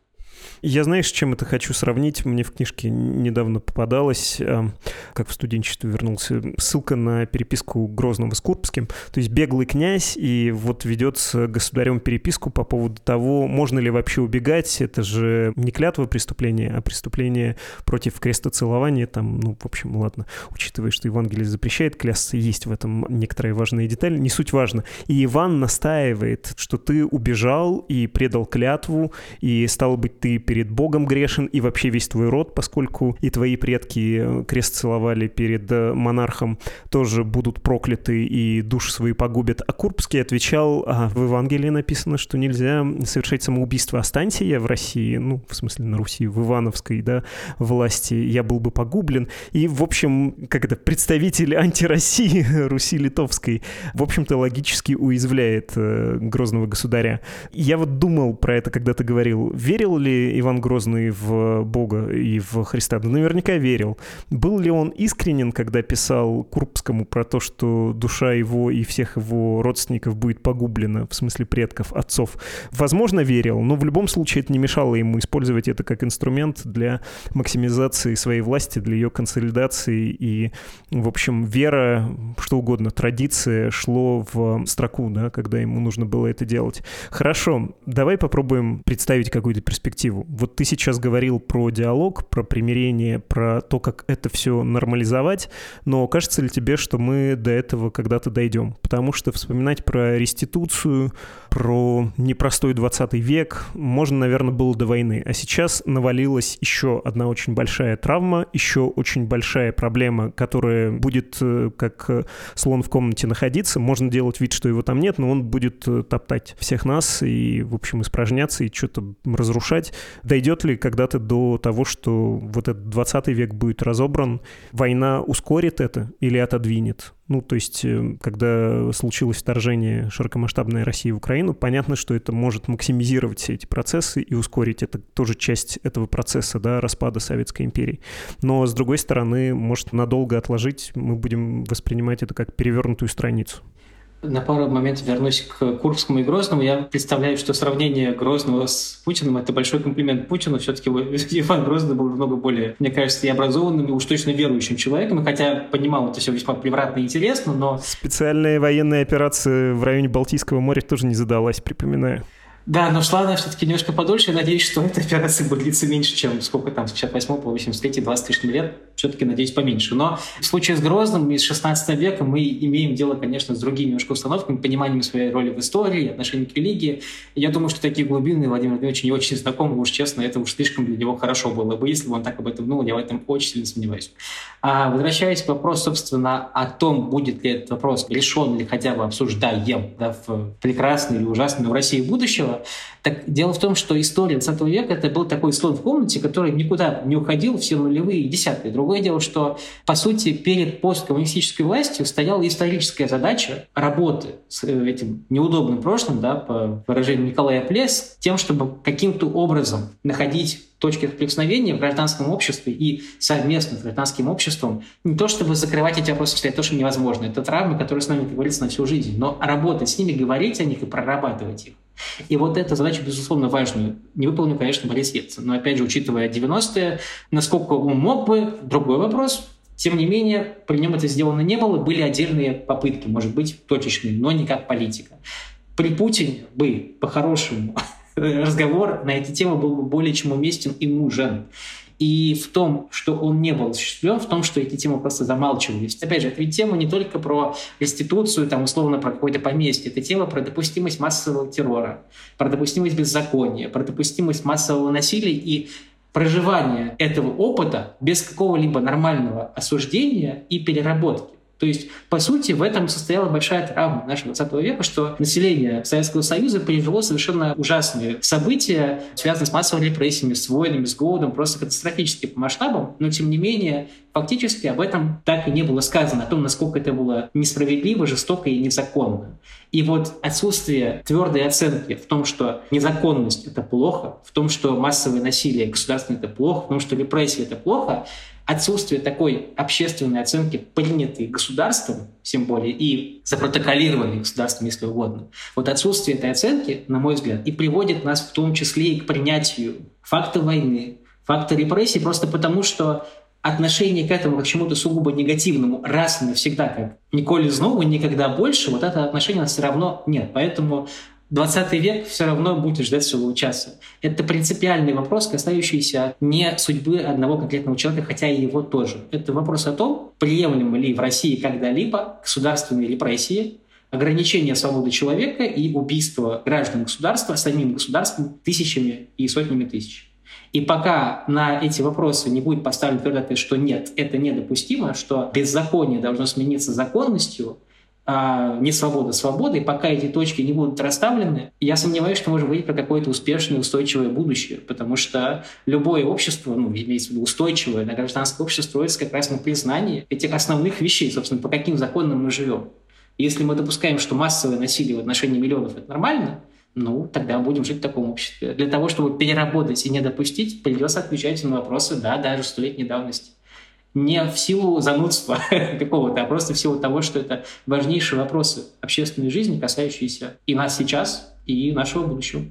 Я знаешь, с чем это хочу сравнить? Мне в книжке недавно попадалось, эм, как в студенчестве вернулся, ссылка на переписку Грозного с Курбским. То есть беглый князь, и вот ведет с государем переписку по поводу того, можно ли вообще убегать. Это же не клятва преступления, а преступление против крестоцелования. Там, ну, в общем, ладно, учитывая, что Евангелие запрещает клясться, есть в этом некоторые важные детали. Не суть важно. И Иван настаивает, что ты убежал и предал клятву, и, стало быть, ты перед Богом грешен и вообще весь твой род, поскольку и твои предки э, крест целовали перед э, монархом, тоже будут прокляты и души свои погубят. А Курбский отвечал, а в Евангелии написано, что нельзя совершать самоубийство. Останься я в России, ну, в смысле на Руси, в Ивановской, да, власти, я был бы погублен. И, в общем, как это, представитель антироссии [LAUGHS] Руси Литовской, в общем-то, логически уязвляет э, грозного государя. Я вот думал про это, когда ты говорил, верил ли Иван Грозный в Бога и в Христа? Да наверняка верил. Был ли он искренен, когда писал Курбскому про то, что душа его и всех его родственников будет погублена, в смысле предков, отцов? Возможно, верил, но в любом случае это не мешало ему использовать это как инструмент для максимизации своей власти, для ее консолидации и, в общем, вера, что угодно, традиция шло в строку, да, когда ему нужно было это делать. Хорошо, давай попробуем представить какую-то перспективу вот ты сейчас говорил про диалог, про примирение, про то, как это все нормализовать, но кажется ли тебе, что мы до этого когда-то дойдем? Потому что вспоминать про реституцию, про непростой 20 век можно, наверное, было до войны. А сейчас навалилась еще одна очень большая травма, еще очень большая проблема, которая будет э, как слон в комнате находиться. Можно делать вид, что его там нет, но он будет э, топтать всех нас и, в общем, испражняться и что-то разрушать. Дойдет ли когда-то до того, что вот этот 20 век будет разобран, война ускорит это или отодвинет? Ну, то есть, э, когда случилось вторжение широкомасштабной России в Украину, понятно, что это может максимизировать все эти процессы и ускорить. Это тоже часть этого процесса, да, распада Советской империи. Но, с другой стороны, может надолго отложить, мы будем воспринимать это как перевернутую страницу. На пару моментов вернусь к Курбскому и Грозному. Я представляю, что сравнение Грозного с Путиным – это большой комплимент Путину. Все-таки [LAUGHS] Иван Грозный был много более, мне кажется, и образованным, и уж точно верующим человеком. Хотя понимал это все весьма превратно и интересно, но... Специальная военная операция в районе Балтийского моря тоже не задалась, припоминаю. Да, но шла она все-таки немножко подольше. Я надеюсь, что эта операция будет длиться меньше, чем сколько там, с 68 по 83, 20 тысяч лет. Все-таки, надеюсь, поменьше. Но в случае с Грозным из 16 века мы имеем дело, конечно, с другими немножко установками, пониманием своей роли в истории, отношением к религии. Я думаю, что такие глубины Владимир Владимирович не очень знакомы, уж честно, это уж слишком для него хорошо было бы, если бы он так об этом думал, я в этом очень сильно сомневаюсь. А возвращаясь к вопросу, собственно, о том, будет ли этот вопрос решен или хотя бы обсуждаем да, в прекрасной или ужасной в России будущего, так дело в том, что история 20 века это был такой слон в комнате, который никуда не уходил все нулевые и десятые. Другое дело, что, по сути, перед посткоммунистической властью стояла историческая задача работы с э, этим неудобным прошлым, да, по выражению Николая Плес, тем, чтобы каким-то образом находить точки соприкосновения в гражданском обществе и совместно с гражданским обществом не то чтобы закрывать эти вопросы, считать то, что невозможно. Это травмы, которые с нами, как говорится, на всю жизнь. Но работать с ними, говорить о них и прорабатывать их. И вот эта задача, безусловно, важную. Не выполнил, конечно, Борис Ельцин. Но, опять же, учитывая 90-е, насколько он мог бы, другой вопрос. Тем не менее, при нем это сделано не было. Были отдельные попытки, может быть, точечные, но не как политика. При Путине бы, по-хорошему, [LAUGHS] разговор на эти темы был бы более чем уместен и нужен. И в том, что он не был осуществлен, в том, что эти темы просто замалчивались. Опять же, это ведь тема не только про реституцию, там, условно, про какое-то поместье. Это тема про допустимость массового террора, про допустимость беззакония, про допустимость массового насилия и проживание этого опыта без какого-либо нормального осуждения и переработки. То есть, по сути, в этом состояла большая травма нашего 20 века, что население Советского Союза пережило совершенно ужасные события, связанные с массовыми репрессиями, с войнами, с голодом, просто катастрофические по масштабам, но, тем не менее, фактически об этом так и не было сказано, о том, насколько это было несправедливо, жестоко и незаконно. И вот отсутствие твердой оценки в том, что незаконность — это плохо, в том, что массовое насилие государственное — это плохо, в том, что репрессии — это плохо, отсутствие такой общественной оценки, принятой государством, тем более и запротоколированной государством, если угодно, вот отсутствие этой оценки, на мой взгляд, и приводит нас в том числе и к принятию факта войны, факта репрессий, просто потому что отношение к этому к чему-то сугубо негативному раз и навсегда, как Николе Знову, никогда больше, вот это отношение все равно нет. Поэтому 20 век все равно будет ждать своего часа. Это принципиальный вопрос, касающийся не судьбы одного конкретного человека, хотя и его тоже. Это вопрос о том, приемлемы ли в России когда-либо государственные репрессии, ограничение свободы человека и убийство граждан государства самим государством тысячами и сотнями тысяч. И пока на эти вопросы не будет поставлен твердый что нет, это недопустимо, что беззаконие должно смениться законностью – а не свобода свободы, пока эти точки не будут расставлены, я сомневаюсь, что можем говорить про какое-то успешное, устойчивое будущее, потому что любое общество, ну, имеется в виду устойчивое, на гражданское общество строится как раз на признании этих основных вещей, собственно, по каким законам мы живем. Если мы допускаем, что массовое насилие в отношении миллионов – это нормально, ну, тогда будем жить в таком обществе. Для того, чтобы переработать и не допустить, придется отвечать на вопросы, да, даже столетней давности не в силу занудства [LAUGHS] какого-то, а просто в силу того, что это важнейшие вопросы общественной жизни, касающиеся и нас сейчас, и нашего будущего.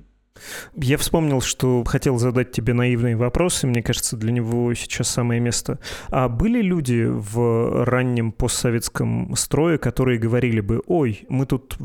Я вспомнил, что хотел задать тебе наивные вопросы. Мне кажется, для него сейчас самое место. А были люди в раннем постсоветском строе, которые говорили бы, ой, мы тут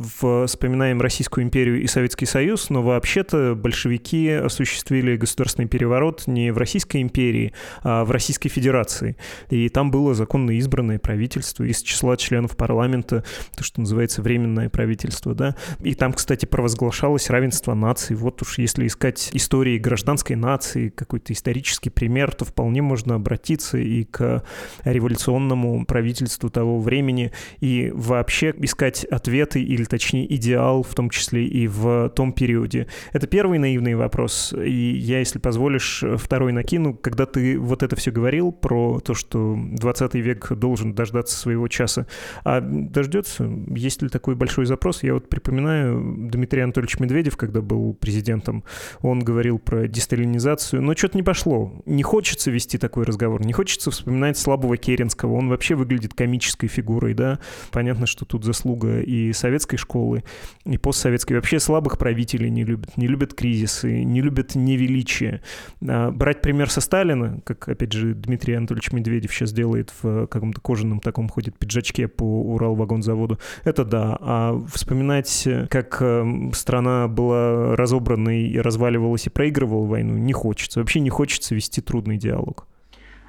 вспоминаем Российскую империю и Советский Союз, но вообще-то большевики осуществили государственный переворот не в Российской империи, а в Российской Федерации. И там было законно избранное правительство из числа членов парламента, то, что называется временное правительство, да. И там, кстати, провозглашалось равенство наций. Вот уж если искать истории гражданской нации, какой-то исторический пример, то вполне можно обратиться и к революционному правительству того времени, и вообще искать ответы, или точнее идеал, в том числе и в том периоде. Это первый наивный вопрос, и я, если позволишь, второй накину. Когда ты вот это все говорил про то, что 20 век должен дождаться своего часа, а дождется? Есть ли такой большой запрос? Я вот припоминаю Дмитрий Анатольевич Медведев, когда был президентом президентом, он говорил про десталинизацию, но что-то не пошло. Не хочется вести такой разговор, не хочется вспоминать слабого Керенского, он вообще выглядит комической фигурой, да. Понятно, что тут заслуга и советской школы, и постсоветской. Вообще слабых правителей не любят, не любят кризисы, не любят невеличие. А брать пример со Сталина, как, опять же, Дмитрий Анатольевич Медведев сейчас делает в каком-то кожаном таком ходит пиджачке по Уралвагонзаводу, это да. А вспоминать, как эм, страна была разобрана стороны и разваливалась и проигрывала войну, не хочется. Вообще не хочется вести трудный диалог.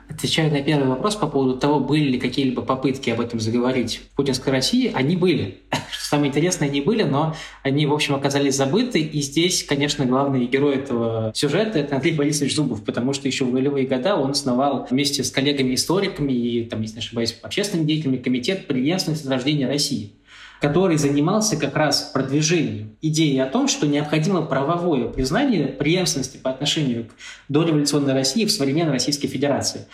Отвечая на первый вопрос по поводу того, были ли какие-либо попытки об этом заговорить в путинской России, они были. [LAUGHS] Что самое интересное, они были, но они, в общем, оказались забыты. И здесь, конечно, главный герой этого сюжета — это Андрей Борисович Зубов, потому что еще в нулевые годы он основал вместе с коллегами-историками и, там, если не ошибаюсь, общественными деятелями комитет преемственности возрождения России который занимался как раз продвижением идеи о том, что необходимо правовое признание преемственности по отношению к дореволюционной России в современной Российской Федерации.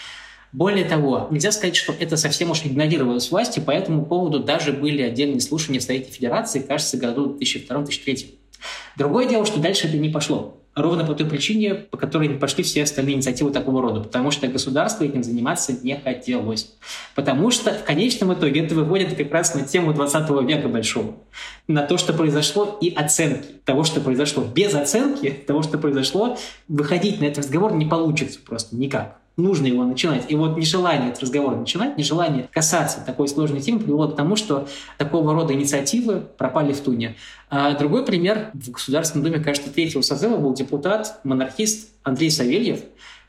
Более того, нельзя сказать, что это совсем уж игнорировалось властью, по этому поводу даже были отдельные слушания в Совете Федерации, кажется, году 2002-2003. Другое дело, что дальше это не пошло. Ровно по той причине, по которой не пошли все остальные инициативы такого рода. Потому что государство этим заниматься не хотелось. Потому что в конечном итоге это выводит как раз на тему 20 века большого. На то, что произошло, и оценки того, что произошло. Без оценки того, что произошло, выходить на этот разговор не получится просто никак нужно его начинать. И вот нежелание этот разговор начинать, нежелание касаться такой сложной темы привело к тому, что такого рода инициативы пропали в туне. А другой пример. В Государственном Думе, кажется, третьего созыва был депутат, монархист Андрей Савельев,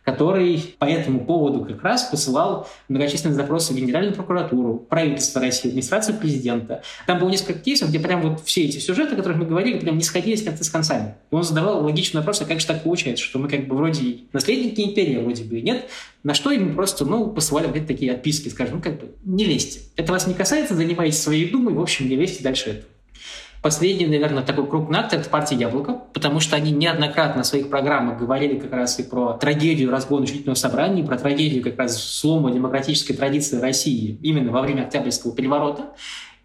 который по этому поводу как раз посылал многочисленные запросы в Генеральную прокуратуру, правительство России, администрацию президента. Там было несколько кейсов, где прям вот все эти сюжеты, о которых мы говорили, прям не сходились концы с концами. И он задавал логичный вопрос, а как же так получается, что мы как бы вроде наследники империи, вроде бы и нет, на что им просто, ну, посылали вот такие отписки, скажем, ну, как бы, не лезьте. Это вас не касается, занимайтесь своей думой, в общем, не лезьте дальше этого. Последний, наверное, такой крупный акт – это партия «Яблоко», потому что они неоднократно в своих программах говорили как раз и про трагедию разгона учредительного собрания, про трагедию как раз слома демократической традиции России именно во время Октябрьского переворота.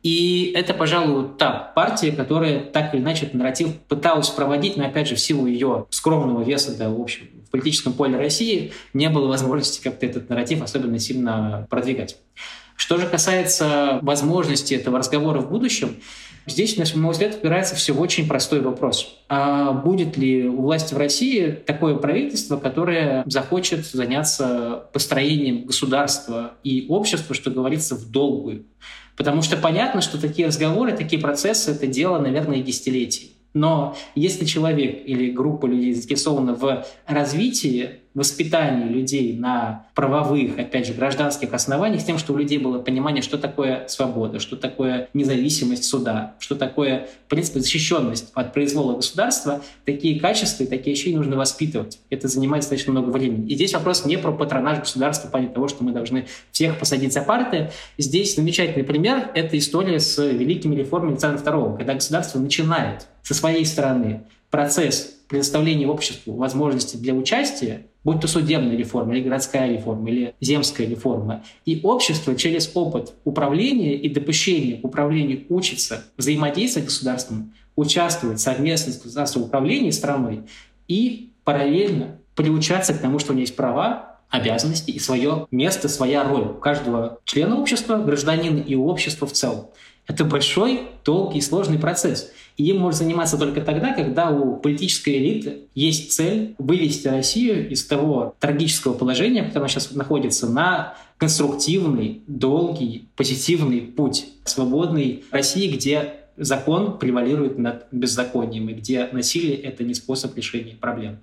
И это, пожалуй, та партия, которая так или иначе этот нарратив пыталась проводить, но, опять же, в силу ее скромного веса, да, в общем, в политическом поле России не было возможности как-то этот нарратив особенно сильно продвигать. Что же касается возможности этого разговора в будущем, Здесь, на мой взгляд, упирается все в очень простой вопрос. А будет ли у власти в России такое правительство, которое захочет заняться построением государства и общества, что говорится, в долгую? Потому что понятно, что такие разговоры, такие процессы — это дело, наверное, десятилетий. Но если человек или группа людей заинтересована в развитии воспитании людей на правовых, опять же, гражданских основаниях, с тем, что у людей было понимание, что такое свобода, что такое независимость суда, что такое, в принципе, защищенность от произвола государства, такие качества и такие вещи нужно воспитывать. Это занимает достаточно много времени. И здесь вопрос не про патронаж государства в плане того, что мы должны всех посадить за парты. Здесь замечательный пример — это история с великими реформами Александра II, когда государство начинает со своей стороны процесс предоставления обществу возможности для участия, будь то судебная реформа, или городская реформа, или земская реформа. И общество через опыт управления и допущения к управлению учится взаимодействовать с государством, участвовать совместно с государственным управлением страной и параллельно приучаться к тому, что у него есть права, обязанности и свое место, своя роль у каждого члена общества, гражданина и общества в целом. Это большой, долгий и сложный процесс. И им можно заниматься только тогда, когда у политической элиты есть цель вывести Россию из того трагического положения, в котором она сейчас находится, на конструктивный, долгий, позитивный путь свободной России, где закон превалирует над беззаконием, и где насилие — это не способ решения проблем.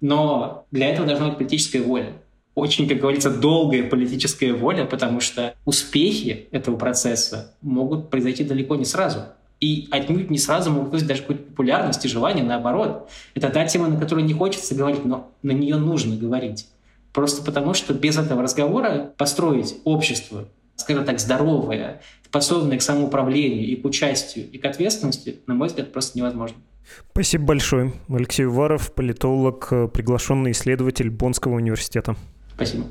Но для этого должна быть политическая воля очень, как говорится, долгая политическая воля, потому что успехи этого процесса могут произойти далеко не сразу и отнюдь не сразу могут вызвать даже какую-то популярность и желание, наоборот. Это та тема, на которую не хочется говорить, но на нее нужно говорить. Просто потому, что без этого разговора построить общество, скажем так, здоровое, способное к самоуправлению и к участию, и к ответственности, на мой взгляд, просто невозможно. Спасибо большое. Алексей Уваров, политолог, приглашенный исследователь Боннского университета. Спасибо.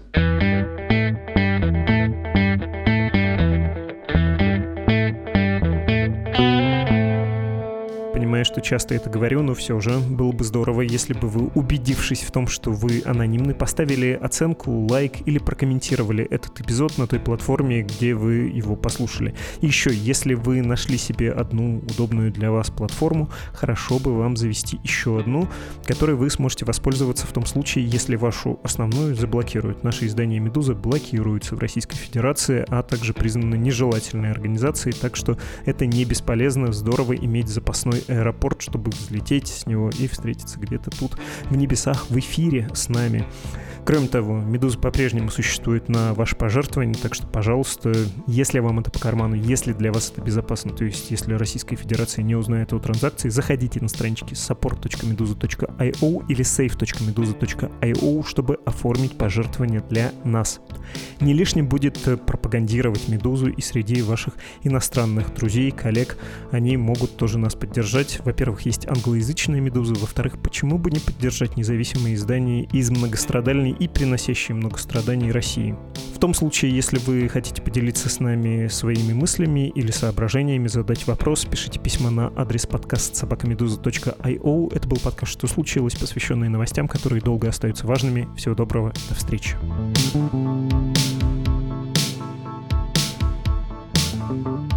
Понимаю, что часто это говорю, но все же было бы здорово, если бы вы, убедившись в том, что вы анонимны, поставили оценку, лайк или прокомментировали этот эпизод на той платформе, где вы его послушали. И еще, если вы нашли себе одну удобную для вас платформу, хорошо бы вам завести еще одну, которой вы сможете воспользоваться в том случае, если вашу основную заблокируют. Наши издания «Медуза» блокируются в Российской Федерации, а также признаны нежелательной организацией, так что это не бесполезно, здорово иметь запасной аэропорт аэропорт, чтобы взлететь с него и встретиться где-то тут в небесах в эфире с нами. Кроме того, Медуза по-прежнему существует на ваше пожертвование, так что, пожалуйста, если вам это по карману, если для вас это безопасно, то есть если Российская Федерация не узнает о транзакции, заходите на странички support.meduza.io или save.meduza.io, чтобы оформить пожертвование для нас. Не лишним будет пропагандировать Медузу и среди ваших иностранных друзей, коллег. Они могут тоже нас поддержать. Во-первых, есть англоязычная Медуза, во-вторых, почему бы не поддержать независимые издания из многострадальной и приносящие много страданий России. В том случае, если вы хотите поделиться с нами своими мыслями или соображениями, задать вопрос, пишите письма на адрес подкаст собакамедуза.io. Это был подкаст «Что случилось?», посвященный новостям, которые долго остаются важными. Всего доброго, до встречи. thank you